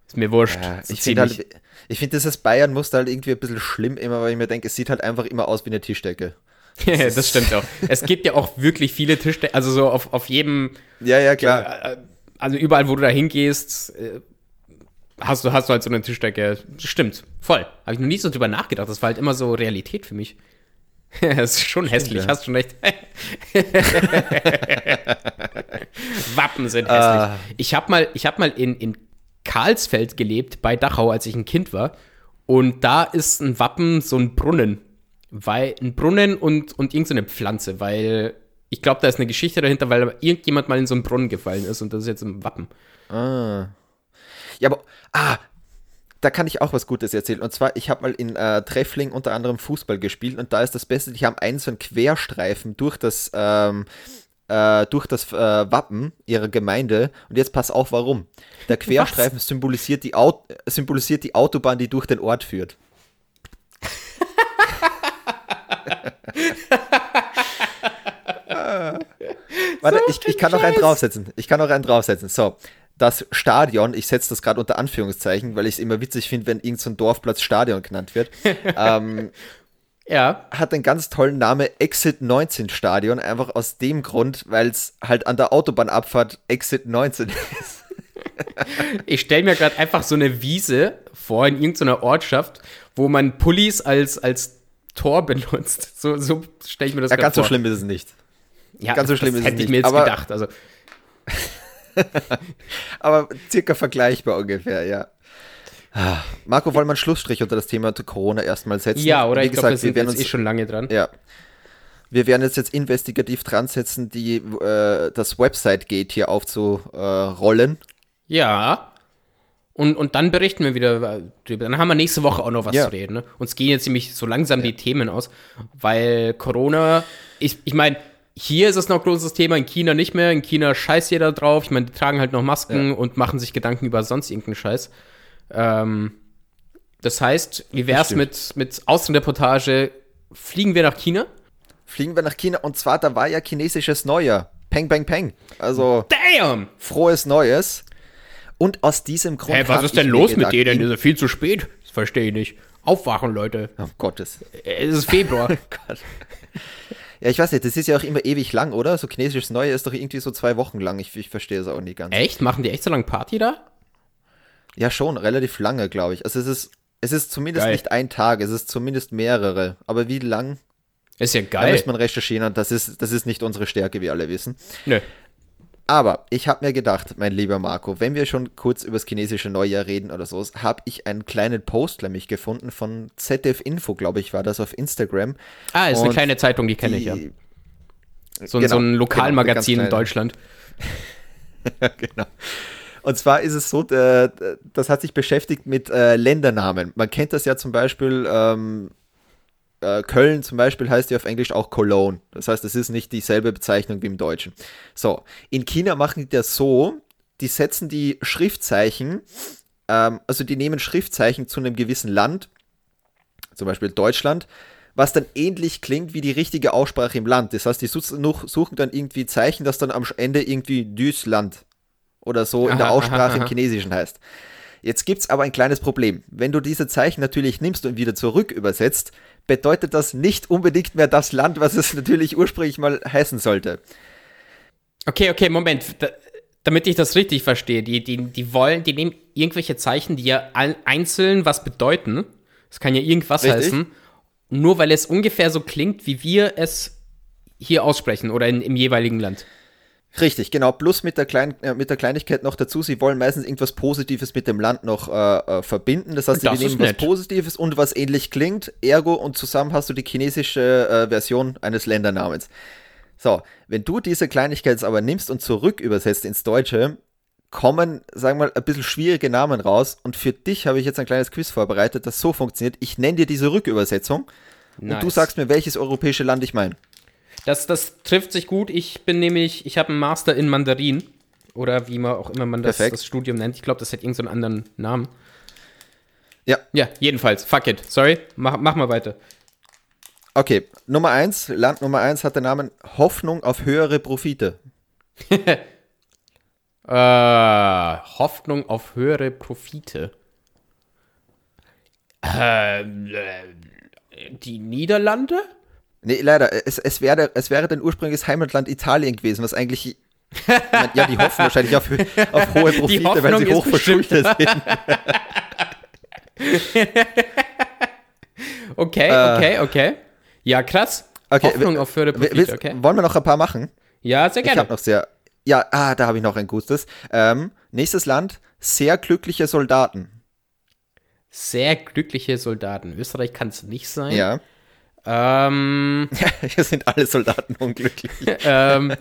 Speaker 2: Ist mir wurscht.
Speaker 1: Ja, ich finde halt, ich finde dieses Bayern muster halt irgendwie ein bisschen schlimm immer, weil ich mir denke, es sieht halt einfach immer aus wie eine Tischdecke.
Speaker 2: das stimmt auch. Es gibt ja auch wirklich viele Tischdecken, also so auf, auf jedem,
Speaker 1: Ja, ja, klar.
Speaker 2: äh, also überall, wo du da hingehst, äh, hast du, hast du halt so eine Tischdecke. Das stimmt, voll. Habe ich noch nie so drüber nachgedacht. Das war halt immer so Realität für mich. das ist schon hässlich,
Speaker 1: ja.
Speaker 2: hast schon recht. Wappen sind hässlich.
Speaker 1: Ah.
Speaker 2: Ich habe mal, ich hab mal in, in Karlsfeld gelebt, bei Dachau, als ich ein Kind war. Und da ist ein Wappen so ein Brunnen. Weil, ein Brunnen und, und irgendeine Pflanze, weil ich glaube, da ist eine Geschichte dahinter, weil irgendjemand mal in so einen Brunnen gefallen ist und das ist jetzt ein Wappen.
Speaker 1: Ja, aber, ah, da kann ich auch was Gutes erzählen. Und zwar, ich habe mal in äh, Treffling unter anderem Fußball gespielt und da ist das Beste, die haben einen so einen Querstreifen durch das, ähm, äh, durch das äh, Wappen ihrer Gemeinde. Und jetzt pass auf, warum. Der Querstreifen symbolisiert die, Au symbolisiert die Autobahn, die durch den Ort führt. Warte, ich, ich kann noch einen draufsetzen. Ich kann noch einen draufsetzen. So, das Stadion, ich setze das gerade unter Anführungszeichen, weil ich es immer witzig finde, wenn irgendein so ein Dorfplatz Stadion genannt wird, ähm,
Speaker 2: Ja,
Speaker 1: hat einen ganz tollen Namen Exit 19 Stadion, einfach aus dem Grund, weil es halt an der Autobahnabfahrt Exit 19 ist.
Speaker 2: ich stelle mir gerade einfach so eine Wiese vor in irgendeiner Ortschaft, wo man Pullis als, als Tor benutzt. So, so stelle ich mir das
Speaker 1: Ja,
Speaker 2: grad
Speaker 1: ganz so
Speaker 2: vor.
Speaker 1: schlimm ist es nicht.
Speaker 2: Ja,
Speaker 1: ganz so schlimm
Speaker 2: das
Speaker 1: ist es
Speaker 2: hätte ich
Speaker 1: nicht,
Speaker 2: mir jetzt
Speaker 1: aber-
Speaker 2: gedacht. Also,
Speaker 1: Aber circa vergleichbar ungefähr, ja. Marco, wollen wir einen Schlussstrich unter das Thema Corona erstmal setzen?
Speaker 2: ja, oder
Speaker 1: Wie
Speaker 2: ich glaube, wir
Speaker 1: wir
Speaker 2: sind
Speaker 1: werden
Speaker 2: jetzt
Speaker 1: uns
Speaker 2: eh schon lange dran.
Speaker 1: Ja. Wir werden jetzt, jetzt investigativ dran setzen, die, äh, das Website-Gate hier aufzurollen.
Speaker 2: Ja. Und, und dann berichten wir wieder drüber. Dann haben wir nächste Woche auch noch was
Speaker 1: Ja.
Speaker 2: zu reden. Ne? Uns gehen jetzt nämlich so langsam die Themen aus, weil Corona, ich, ich meine, hier ist es noch großes Thema, in China nicht mehr. In China scheißt jeder drauf. Ich meine, die tragen halt noch Masken
Speaker 1: Ja.
Speaker 2: und machen sich Gedanken über sonst irgendeinen Scheiß. Ähm, das heißt, wie wär's mit, mit Außenreportage? Fliegen wir nach China?
Speaker 1: Fliegen wir nach China und zwar, da war ja chinesisches Neujahr. Peng, peng, peng. Also
Speaker 2: Damn!
Speaker 1: frohes Neues. Und aus diesem Grund.
Speaker 2: Hey, was ist denn los mit denen?
Speaker 1: in-
Speaker 2: Ist ja viel zu spät. Das verstehe ich nicht. Aufwachen, Leute.
Speaker 1: Oh Gottes.
Speaker 2: Es ist Februar.
Speaker 1: Gott. Ja, ich weiß nicht, das ist ja auch immer ewig lang, oder? So chinesisches Neujahr ist doch irgendwie so zwei Wochen lang. Ich, ich verstehe es auch nie ganz.
Speaker 2: echt? Machen die echt so lange Party da?
Speaker 1: Ja, schon, relativ lange, glaube ich. Also es ist, es ist zumindest
Speaker 2: Geil.
Speaker 1: nicht ein Tag, es ist zumindest mehrere. Aber wie lang,
Speaker 2: Ist ja
Speaker 1: da
Speaker 2: geil.
Speaker 1: müsste man recherchieren und das ist, das ist nicht unsere Stärke, wie alle wissen.
Speaker 2: Nö.
Speaker 1: Aber ich habe mir gedacht, mein lieber Marco, wenn wir schon kurz über das chinesische Neujahr reden oder so, habe ich einen kleinen Post nämlich gefunden von ZDF Info, glaube ich, war das auf Instagram.
Speaker 2: Ah, ist eine
Speaker 1: Und
Speaker 2: kleine Zeitung, die kenne ich ja. So, ein-
Speaker 1: genau,
Speaker 2: so ein
Speaker 1: genau,
Speaker 2: Lokalmagazin
Speaker 1: eine
Speaker 2: in Deutschland.
Speaker 1: genau. Und zwar ist es so, äh, das hat sich beschäftigt mit äh, Ländernamen. Man kennt das ja zum Beispiel, ähm, äh, Köln zum Beispiel heißt ja auf Englisch auch Cologne. Das heißt, es ist nicht dieselbe Bezeichnung wie im Deutschen. So, in China machen die das so, die setzen die Schriftzeichen, ähm, also die nehmen Schriftzeichen zu einem gewissen Land, zum Beispiel Deutschland, was dann ähnlich klingt wie die richtige Aussprache im Land. Das heißt, die suchen dann irgendwie Zeichen, das dann am Ende irgendwie Düsland oder so in der Aussprache
Speaker 2: aha,
Speaker 1: im. Chinesischen heißt. Jetzt gibt es aber ein kleines Problem. Wenn du diese Zeichen natürlich nimmst und wieder zurück übersetzt, bedeutet das nicht unbedingt mehr das Land, was es natürlich ursprünglich mal heißen sollte.
Speaker 2: Okay, okay, Moment. Da, damit ich das richtig verstehe, die, die, die wollen, die nehmen irgendwelche Zeichen, die ja einzeln was bedeuten. Das kann ja irgendwas
Speaker 1: Richtig.
Speaker 2: heißen. Nur weil es ungefähr so klingt, wie wir es hier aussprechen oder in, im jeweiligen Land.
Speaker 1: Richtig, genau. Plus mit der, Klein, äh, mit der Kleinigkeit noch dazu, sie wollen meistens irgendwas Positives mit dem Land noch äh, äh, verbinden. Das heißt, sie
Speaker 2: Das
Speaker 1: nehmen was. Positives und was ähnlich klingt. Ergo und zusammen hast du die chinesische äh, Version eines Ländernamens. So, wenn du diese Kleinigkeit jetzt aber nimmst und zurück übersetzt ins Deutsche, kommen, sagen wir mal, ein bisschen schwierige Namen raus. Und für dich habe ich jetzt ein kleines Quiz vorbereitet, das so funktioniert. Ich nenne dir diese Rückübersetzung und du
Speaker 2: Nice.
Speaker 1: sagst mir, welches europäische Land ich meine.
Speaker 2: Das, das trifft sich gut. Ich bin nämlich, ich habe einen Master in Mandarin. Oder wie man auch immer man das, das Studium nennt. Ich glaube, das hat irgendeinen anderen Namen.
Speaker 1: Ja.
Speaker 2: Ja, jedenfalls. Fuck it. Sorry. Mach, mach mal weiter.
Speaker 1: Okay, Nummer eins, Land Nummer eins hat den Namen Hoffnung auf höhere Profite.
Speaker 2: Äh, Hoffnung auf höhere Profite. Ähm, äh, die Niederlande?
Speaker 1: Nee, leider, es, es, wäre, es wäre dein ursprüngliches Heimatland Italien gewesen, was eigentlich. Ich mein, ja, die hoffen wahrscheinlich auf, auf hohe Profite, weil sie
Speaker 2: ist
Speaker 1: hoch verschuldet sind.
Speaker 2: Okay, okay, okay. Ja, krass.
Speaker 1: Äh. Okay,
Speaker 2: Hoffnung auf höhere Profite,
Speaker 1: willst-
Speaker 2: okay.
Speaker 1: Wollen wir noch ein paar machen?
Speaker 2: Ja, sehr
Speaker 1: Ich habe
Speaker 2: gerne.
Speaker 1: noch sehr. Ja, ah, da habe ich noch ein gutes. Ähm, nächstes Land, sehr glückliche Soldaten.
Speaker 2: Sehr glückliche Soldaten. Österreich kann es nicht sein.
Speaker 1: Ja.
Speaker 2: Ähm,
Speaker 1: Hier sind alle Soldaten unglücklich.
Speaker 2: ähm,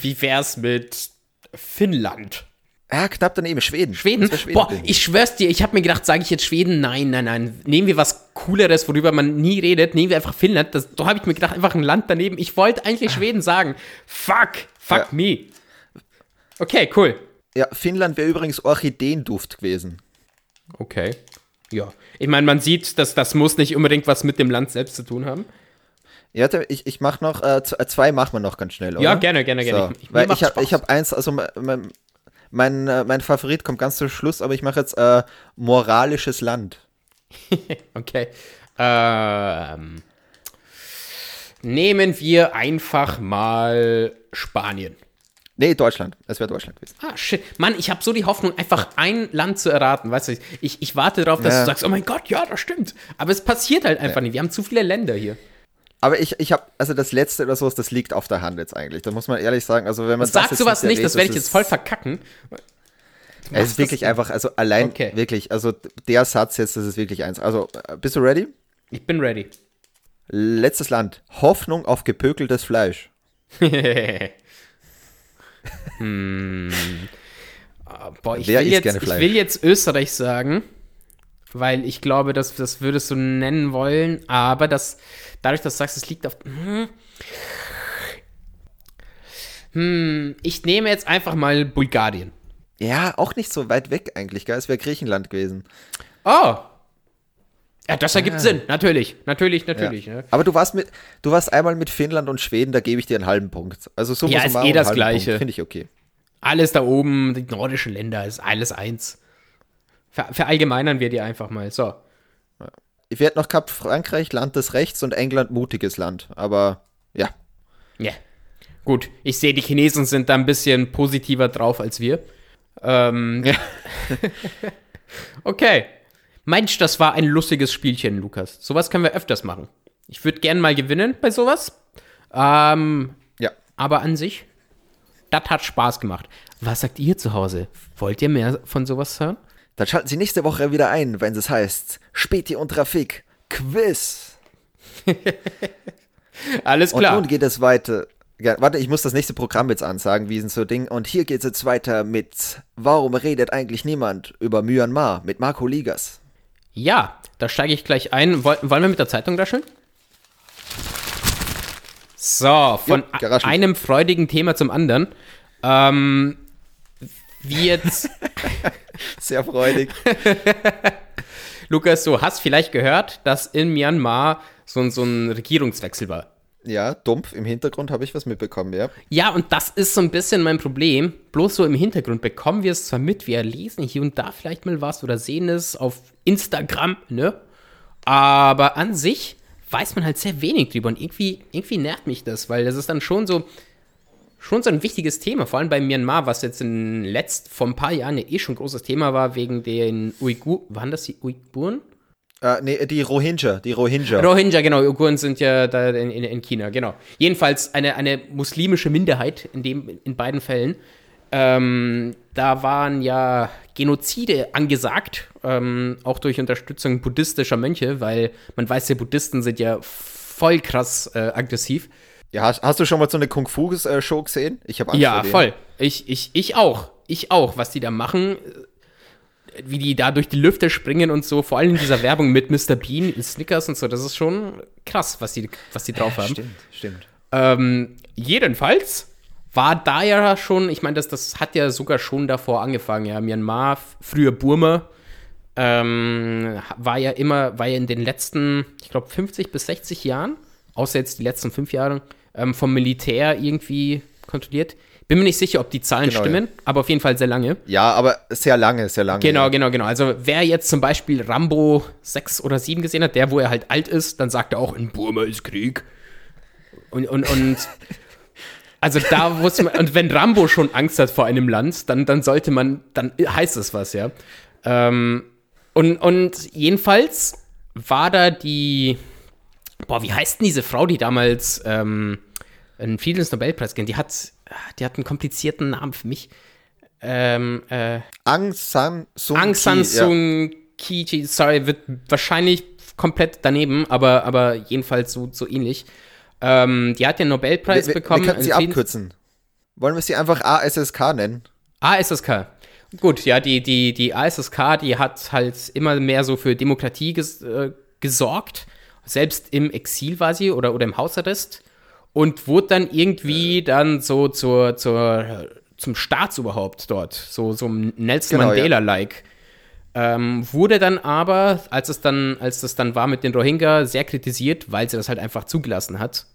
Speaker 2: wie wär's mit Finnland?
Speaker 1: Ah, knapp daneben, Schweden.
Speaker 2: Schweden?
Speaker 1: Schweden
Speaker 2: Boah, ich schwör's dir, ich habe mir gedacht, sage ich jetzt Schweden? Nein, nein, nein. Nehmen wir was Cooleres, worüber man nie redet. Nehmen wir einfach Finnland. Das, da habe ich mir gedacht, einfach ein Land daneben. Ich wollte eigentlich Schweden sagen. Fuck, fuck
Speaker 1: Ja.
Speaker 2: me. Okay, cool.
Speaker 1: Ja, Finnland wäre übrigens Orchideenduft gewesen.
Speaker 2: Okay. Ja. Ich meine, man sieht, dass das muss nicht unbedingt was mit dem Land selbst zu tun haben.
Speaker 1: Ja, ich, ich mach noch, äh, zwei machen wir noch ganz schnell, oder?
Speaker 2: Ja, gerne, gerne,
Speaker 1: So,
Speaker 2: gerne. Ich- mir
Speaker 1: weil ich habe ich hab eins, also mein, mein, mein, äh, mein Favorit kommt ganz zum Schluss, aber ich mache jetzt äh, moralisches Land.
Speaker 2: Okay. Ähm, nehmen wir einfach mal Spanien.
Speaker 1: Nee, Deutschland. Es wäre Deutschland gewesen.
Speaker 2: Ah, shit. Mann, ich habe so die Hoffnung, einfach ein Land zu erraten. Weißt du, ich, ich warte darauf, dass
Speaker 1: Ja.
Speaker 2: du sagst, oh mein Gott, ja, das stimmt. Aber es passiert halt einfach nicht. Wir haben zu viele Länder hier.
Speaker 1: Aber ich, ich habe, also das letzte oder sowas, das liegt auf der Hand jetzt eigentlich. Da muss man ehrlich sagen, also wenn man
Speaker 2: Sag
Speaker 1: jetzt
Speaker 2: sowas nicht,
Speaker 1: erwähnt,
Speaker 2: das werde ich jetzt voll verkacken.
Speaker 1: Es ist wirklich einfach, also allein,
Speaker 2: Okay.
Speaker 1: wirklich, also der Satz jetzt, das ist wirklich eins. Also, äh, bist du ready?
Speaker 2: Ich bin ready.
Speaker 1: Letztes Land. Hoffnung auf gepökeltes Fleisch.
Speaker 2: hm. Ah, Boah, ich
Speaker 1: Wer
Speaker 2: will, jetzt, ich will jetzt Österreich sagen, weil ich glaube, das, das würdest du nennen wollen, aber das, dadurch, dass du sagst, es liegt auf. Hm, Hm, ich nehme jetzt einfach mal Bulgarien.
Speaker 1: Ja, auch nicht so weit weg eigentlich, gell? Es wäre Griechenland gewesen.
Speaker 2: Oh. Ja, das ergibt Sinn. Natürlich, natürlich, natürlich.
Speaker 1: Ja.
Speaker 2: Ne?
Speaker 1: Aber du warst mit, du warst einmal mit Finnland und Schweden, da gebe ich dir einen halben Punkt. Also so
Speaker 2: Ja, ist eh das Gleiche.
Speaker 1: Finde ich okay.
Speaker 2: Alles da oben, die nordischen Länder, ist alles eins. Ver verallgemeinern wir die einfach mal. So.
Speaker 1: Ich werde noch gehabt, Frankreich, Land des Rechts und England, mutiges Land. Aber ja.
Speaker 2: Ja. Gut, ich sehe, die Chinesen sind da ein bisschen positiver drauf als wir. Ähm,
Speaker 1: Ja.
Speaker 2: okay. Mensch, das war ein lustiges Spielchen, Lukas. Sowas können wir öfters machen. Ich würde gern mal gewinnen bei sowas. Ähm,
Speaker 1: Ja.
Speaker 2: aber an sich, das hat Spaß gemacht. Was sagt ihr zu Hause? Wollt ihr mehr von sowas hören?
Speaker 1: Dann schalten Sie nächste Woche wieder ein, wenn es heißt Späti und Trafik Quiz.
Speaker 2: Alles
Speaker 1: Und
Speaker 2: klar.
Speaker 1: nun geht es weiter. Ja, warte, ich muss das nächste Programm jetzt ansagen, wie sind so Ding. Und hier geht es jetzt weiter mit Warum redet eigentlich niemand über Myanmar mit Marco Ligas.
Speaker 2: Ja, da steige ich gleich ein. Woll, wollen wir mit der Zeitung rascheln? So, von
Speaker 1: Jo,
Speaker 2: einem freudigen Thema zum anderen. Ähm, wie jetzt,
Speaker 1: Sehr freudig.
Speaker 2: Lukas, du hast vielleicht gehört, dass in Myanmar so, so ein Regierungswechsel war.
Speaker 1: Ja, dumpf im Hintergrund habe ich was mitbekommen, ja.
Speaker 2: Ja, und das ist so ein bisschen mein Problem. Bloß so im Hintergrund bekommen wir es zwar mit, wir lesen hier und da vielleicht mal was oder sehen es auf Instagram, ne? Aber an sich weiß man halt sehr wenig drüber und irgendwie, irgendwie nervt mich das, weil das ist dann schon so, schon so ein wichtiges Thema, vor allem bei Myanmar, was jetzt in letzt, vor ein paar Jahren ja eh schon ein großes Thema war, wegen den Uigur, waren das die Uiguren?
Speaker 1: Äh, nee, die Rohingya, die Rohingya.
Speaker 2: Rohingya, genau, Uiguren sind ja da in, in, in China, genau. Jedenfalls eine, eine muslimische Minderheit in, dem, in beiden Fällen. Ähm, da waren ja Genozide angesagt, ähm, auch durch Unterstützung buddhistischer Mönche, weil man weiß ja, Buddhisten sind ja voll krass äh, aggressiv.
Speaker 1: ja, hast, hast du schon mal so eine Kung-Fu-Show gesehen? Ich habe Angst
Speaker 2: Ja, voll. Ich, ich, ich auch. Ich auch, was die da machen. Wie die da durch die Lüfte springen und so, vor allem in dieser Werbung mit Mr. Bean, Snickers und so, das ist schon krass, was die, was die drauf haben.
Speaker 1: Stimmt, stimmt.
Speaker 2: Ähm, jedenfalls war da ja schon, ich meine, das, das hat ja sogar schon davor angefangen, ja. Myanmar, früher Burma, ähm, war ja immer, war ja in den letzten, ich glaube, 50 bis 60 Jahren, außer jetzt die letzten fünf Jahre, ähm, vom Militär irgendwie kontrolliert. Bin mir nicht sicher, ob die Zahlen
Speaker 1: Genau,
Speaker 2: stimmen, aber auf jeden Fall sehr lange.
Speaker 1: Ja, aber sehr lange, sehr lange.
Speaker 2: Genau,
Speaker 1: ja.
Speaker 2: genau, genau. Also wer jetzt zum Beispiel Rambo 6 oder 7 gesehen hat, der, wo er halt alt ist, dann sagt er auch, in Burma ist Krieg. Und, und, und also da muss man, und wenn Rambo schon Angst hat vor einem Land, dann, dann sollte man, dann heißt es was, ja. Ähm, und, und jedenfalls war da die, boah, wie heißt denn diese Frau, die damals ähm, einen Friedensnobelpreis kennt? Die hat, die hat einen komplizierten Namen für mich. Ähm, äh,
Speaker 1: Aung San Suu
Speaker 2: Aung San
Speaker 1: Kyi, ja.
Speaker 2: Suu Kyi, sorry, wird wahrscheinlich komplett daneben, aber, aber jedenfalls so, so ähnlich. Ähm, die hat den Nobelpreis
Speaker 1: Wir,
Speaker 2: bekommen.
Speaker 1: wir könnten sie abkürzen. Wollen wir sie einfach ASSK nennen?
Speaker 2: ASSK. Gut, ja, die, die, die ASSK, die hat halt immer mehr so für Demokratie ges äh, gesorgt. Selbst im Exil war sie oder, oder im Hausarrest. Und wurde dann irgendwie dann so zur, zur, zum Staatsoberhaupt dort. So, so Nelson
Speaker 1: Genau, ja.
Speaker 2: Mandela-like. Ähm, wurde dann aber, als es dann, als das dann war mit den Rohingya, sehr kritisiert, weil sie das halt einfach zugelassen hat.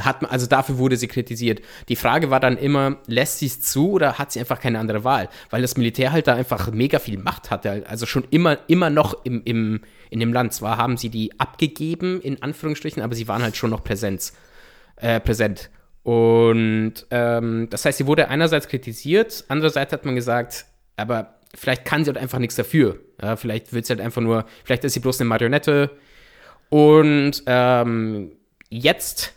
Speaker 2: Hat man, also dafür wurde sie kritisiert. Die Frage war dann immer, lässt sie es zu oder hat sie einfach keine andere Wahl? Weil das Militär halt da einfach mega viel Macht hatte. Also schon immer, immer noch im, im, in dem Land. Zwar haben sie die abgegeben, in Anführungsstrichen, aber sie waren halt schon noch Präsenz, äh, präsent. Und ähm, das heißt, sie wurde einerseits kritisiert, andererseits hat man gesagt, aber vielleicht kann sie halt einfach nichts dafür. Ja, vielleicht wird sie halt einfach nur, vielleicht ist sie bloß eine Marionette. Und ähm, jetzt,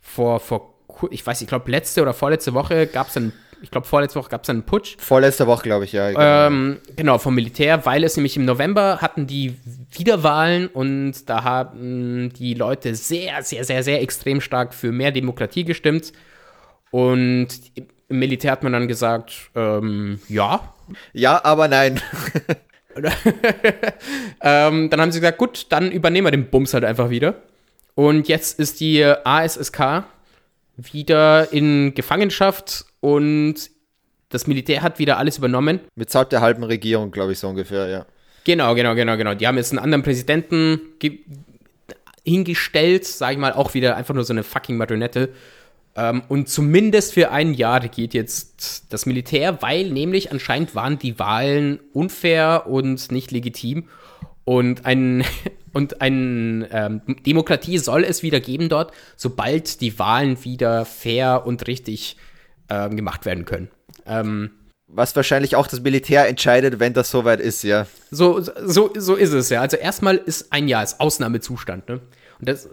Speaker 2: vor, vor, ich weiß, ich glaube, letzte oder vorletzte Woche gab es einen, ich glaube, vorletzte Woche gab es einen Putsch.
Speaker 1: Vorletzte Woche, glaube ich, ja. Genau.
Speaker 2: Ähm, genau, vom Militär, weil es nämlich im November hatten die Wiederwahlen und da haben die Leute sehr, sehr, sehr, sehr extrem stark für mehr Demokratie gestimmt. Und im Militär hat man dann gesagt, ähm, ja.
Speaker 1: ja, aber nein.
Speaker 2: Ähm, dann haben sie gesagt, gut, dann übernehmen wir den Bums halt einfach wieder. Und jetzt ist die ASSK wieder in Gefangenschaft und das Militär hat wieder alles übernommen.
Speaker 1: Mit Zeit der halben Regierung, glaube ich, so ungefähr, ja.
Speaker 2: Genau, genau, genau, genau. Die haben jetzt einen anderen Präsidenten hingestellt, sage ich mal, auch wieder einfach nur so eine fucking Marionette. Ähm, und zumindest für ein Jahr geht jetzt das Militär, weil nämlich anscheinend waren die Wahlen unfair und nicht legitim. Und ein, und ein ähm, Demokratie soll es wieder geben dort, sobald die Wahlen wieder fair und richtig ähm, gemacht werden können. Ähm,
Speaker 1: was wahrscheinlich auch das Militär entscheidet, wenn das soweit ist, ja.
Speaker 2: So, so, so ist es, ja. Also erstmal ist ein Jahr ist Ausnahmezustand, ne? Und, das,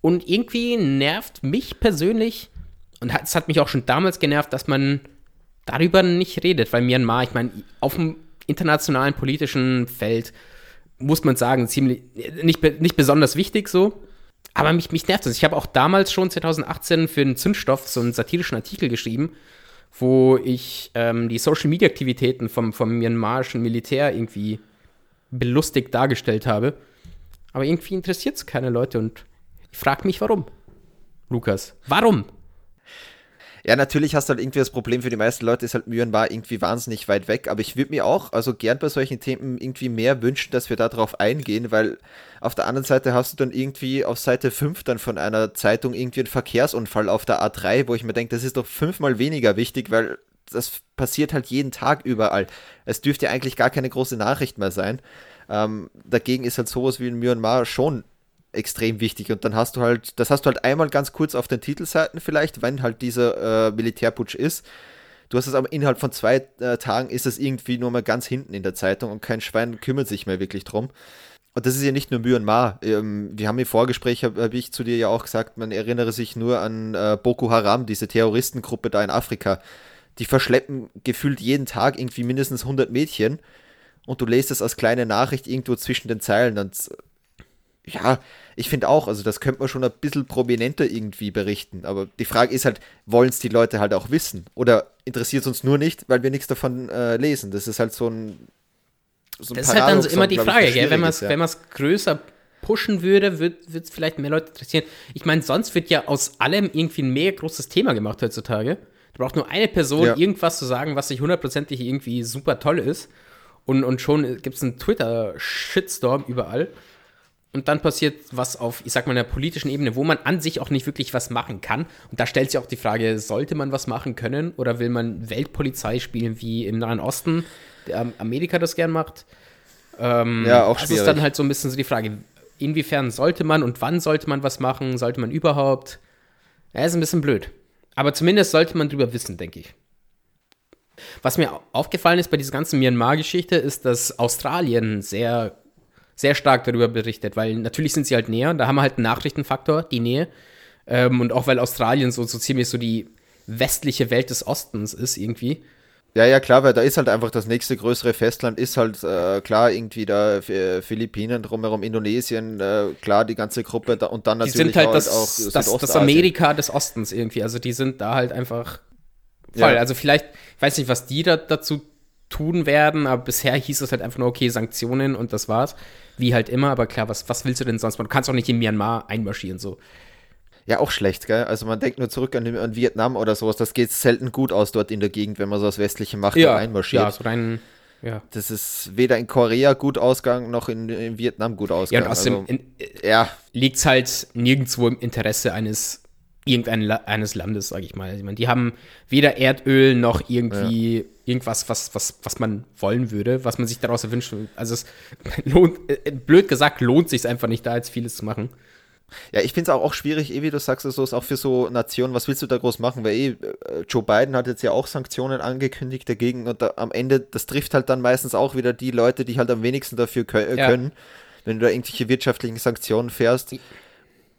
Speaker 2: und irgendwie nervt mich persönlich, und es hat mich auch schon damals genervt, dass man darüber nicht redet, weil Myanmar, ich meine, auf dem internationalen politischen Feld muss man sagen, ziemlich, nicht, nicht besonders wichtig so. Aber mich, mich nervt das. Ich habe auch damals schon 2018 für den Zündstoff so einen satirischen Artikel geschrieben, wo ich ähm, die Social-Media-Aktivitäten vom, vom myanmarischen Militär irgendwie belustigt dargestellt habe. Aber irgendwie interessiert es keine Leute und ich frage mich, warum. Lukas, warum?
Speaker 1: Ja, natürlich hast du halt irgendwie das Problem für die meisten Leute, ist halt Myanmar irgendwie wahnsinnig weit weg. Aber ich würde mir auch, also gern bei solchen Themen irgendwie mehr wünschen, dass wir darauf eingehen, weil auf der anderen Seite hast du dann irgendwie auf Seite 5 dann von einer Zeitung irgendwie einen Verkehrsunfall auf der A3, wo ich mir denke, das ist doch fünfmal weniger wichtig, weil das passiert halt jeden Tag überall. Es dürfte ja eigentlich gar keine große Nachricht mehr sein. Ähm, dagegen ist halt sowas wie in Myanmar schon extrem wichtig. Und dann hast du halt, das hast du halt einmal ganz kurz auf den Titelseiten vielleicht, wenn halt dieser äh, Militärputsch ist. Du hast es aber innerhalb von zwei äh, Tagen ist es irgendwie nur mal ganz hinten in der Zeitung und kein Schwein kümmert sich mehr wirklich drum. Und das ist ja nicht nur Myanmar. Ähm, wir haben im Vorgespräch, habe hab ich zu dir ja auch gesagt, man erinnere sich nur an äh, Boko Haram, diese Terroristengruppe da in Afrika. Die verschleppen gefühlt jeden Tag irgendwie mindestens 100 Mädchen und du lest es als kleine Nachricht irgendwo zwischen den Zeilen. Und ja, ich finde auch, also das könnte man schon ein bisschen prominenter irgendwie berichten. Aber die Frage ist halt, wollen es die Leute halt auch wissen? Oder interessiert es uns nur nicht, weil wir nichts davon äh, lesen? Das ist halt so ein.
Speaker 2: So ein das ist halt dann so immer die Frage, ich, gell? wenn man es ja. größer pushen würde, wird es vielleicht mehr Leute interessieren. Ich meine, sonst wird ja aus allem irgendwie ein mega großes Thema gemacht heutzutage. Da braucht nur eine Person ja. irgendwas zu sagen, was sich hundertprozentig irgendwie super toll ist. Und, und schon gibt es einen Twitter-Shitstorm überall. Und dann passiert was auf, ich sag mal, einer politischen Ebene, wo man an sich auch nicht wirklich was machen kann. Und da stellt sich auch die Frage, sollte man was machen können oder will man Weltpolizei spielen wie im Nahen Osten, der Amerika das gern macht? Ähm, ja, auch schwierig. Das ist dann halt so ein bisschen so die Frage, inwiefern sollte man und wann sollte man was machen? Sollte man überhaupt? Ja, ist ein bisschen blöd. Aber zumindest sollte man drüber wissen, denke ich. Was mir aufgefallen ist bei dieser ganzen Myanmar-Geschichte, ist, dass Australien sehr sehr stark darüber berichtet, weil natürlich sind sie halt näher, da haben wir halt einen Nachrichtenfaktor, die Nähe. Ähm, und auch weil Australien so, so ziemlich so die westliche Welt des Ostens ist irgendwie.
Speaker 1: Ja, ja, klar, weil da ist halt einfach das nächste größere Festland, ist halt äh, klar irgendwie da Philippinen drumherum, Indonesien, äh, klar die ganze Gruppe da, und dann
Speaker 2: natürlich die sind halt, das, auch das, das Amerika des Ostens irgendwie, also die sind da halt einfach voll. Ja. Also vielleicht, ich weiß nicht, was die da dazu tun werden, aber bisher hieß es halt einfach nur, okay, Sanktionen und das war's. Wie halt immer, aber klar, was, was willst du denn sonst machen? Du kannst auch nicht in Myanmar einmarschieren, so.
Speaker 1: Ja, auch schlecht, gell? Also man denkt nur zurück an, an Vietnam oder sowas, das geht selten gut aus dort in der Gegend, wenn man so das westliche Macht
Speaker 2: ja, einmarschiert. Ja, so rein,
Speaker 1: ja. Das ist weder in Korea gut ausgegangen, noch in, in Vietnam gut ausgegangen. Ja, und außerdem
Speaker 2: also, ja. liegt es halt nirgendwo im Interesse eines irgendeines Landes, sage ich mal. Ich meine, die haben weder Erdöl noch irgendwie ja. irgendwas, was, was, was man wollen würde, was man sich daraus erwünscht. Also es lohnt, äh, blöd gesagt, lohnt sich einfach nicht, da jetzt vieles zu machen.
Speaker 1: Ja, ich finde es auch, auch schwierig, eh, wie du sagst, so ist auch für so Nationen, was willst du da groß machen? Weil eh, äh, Joe Biden hat jetzt ja auch Sanktionen angekündigt dagegen und da, am Ende, das trifft halt dann meistens auch wieder die Leute, die halt am wenigsten dafür können, ja. wenn du da irgendwelche wirtschaftlichen Sanktionen fährst.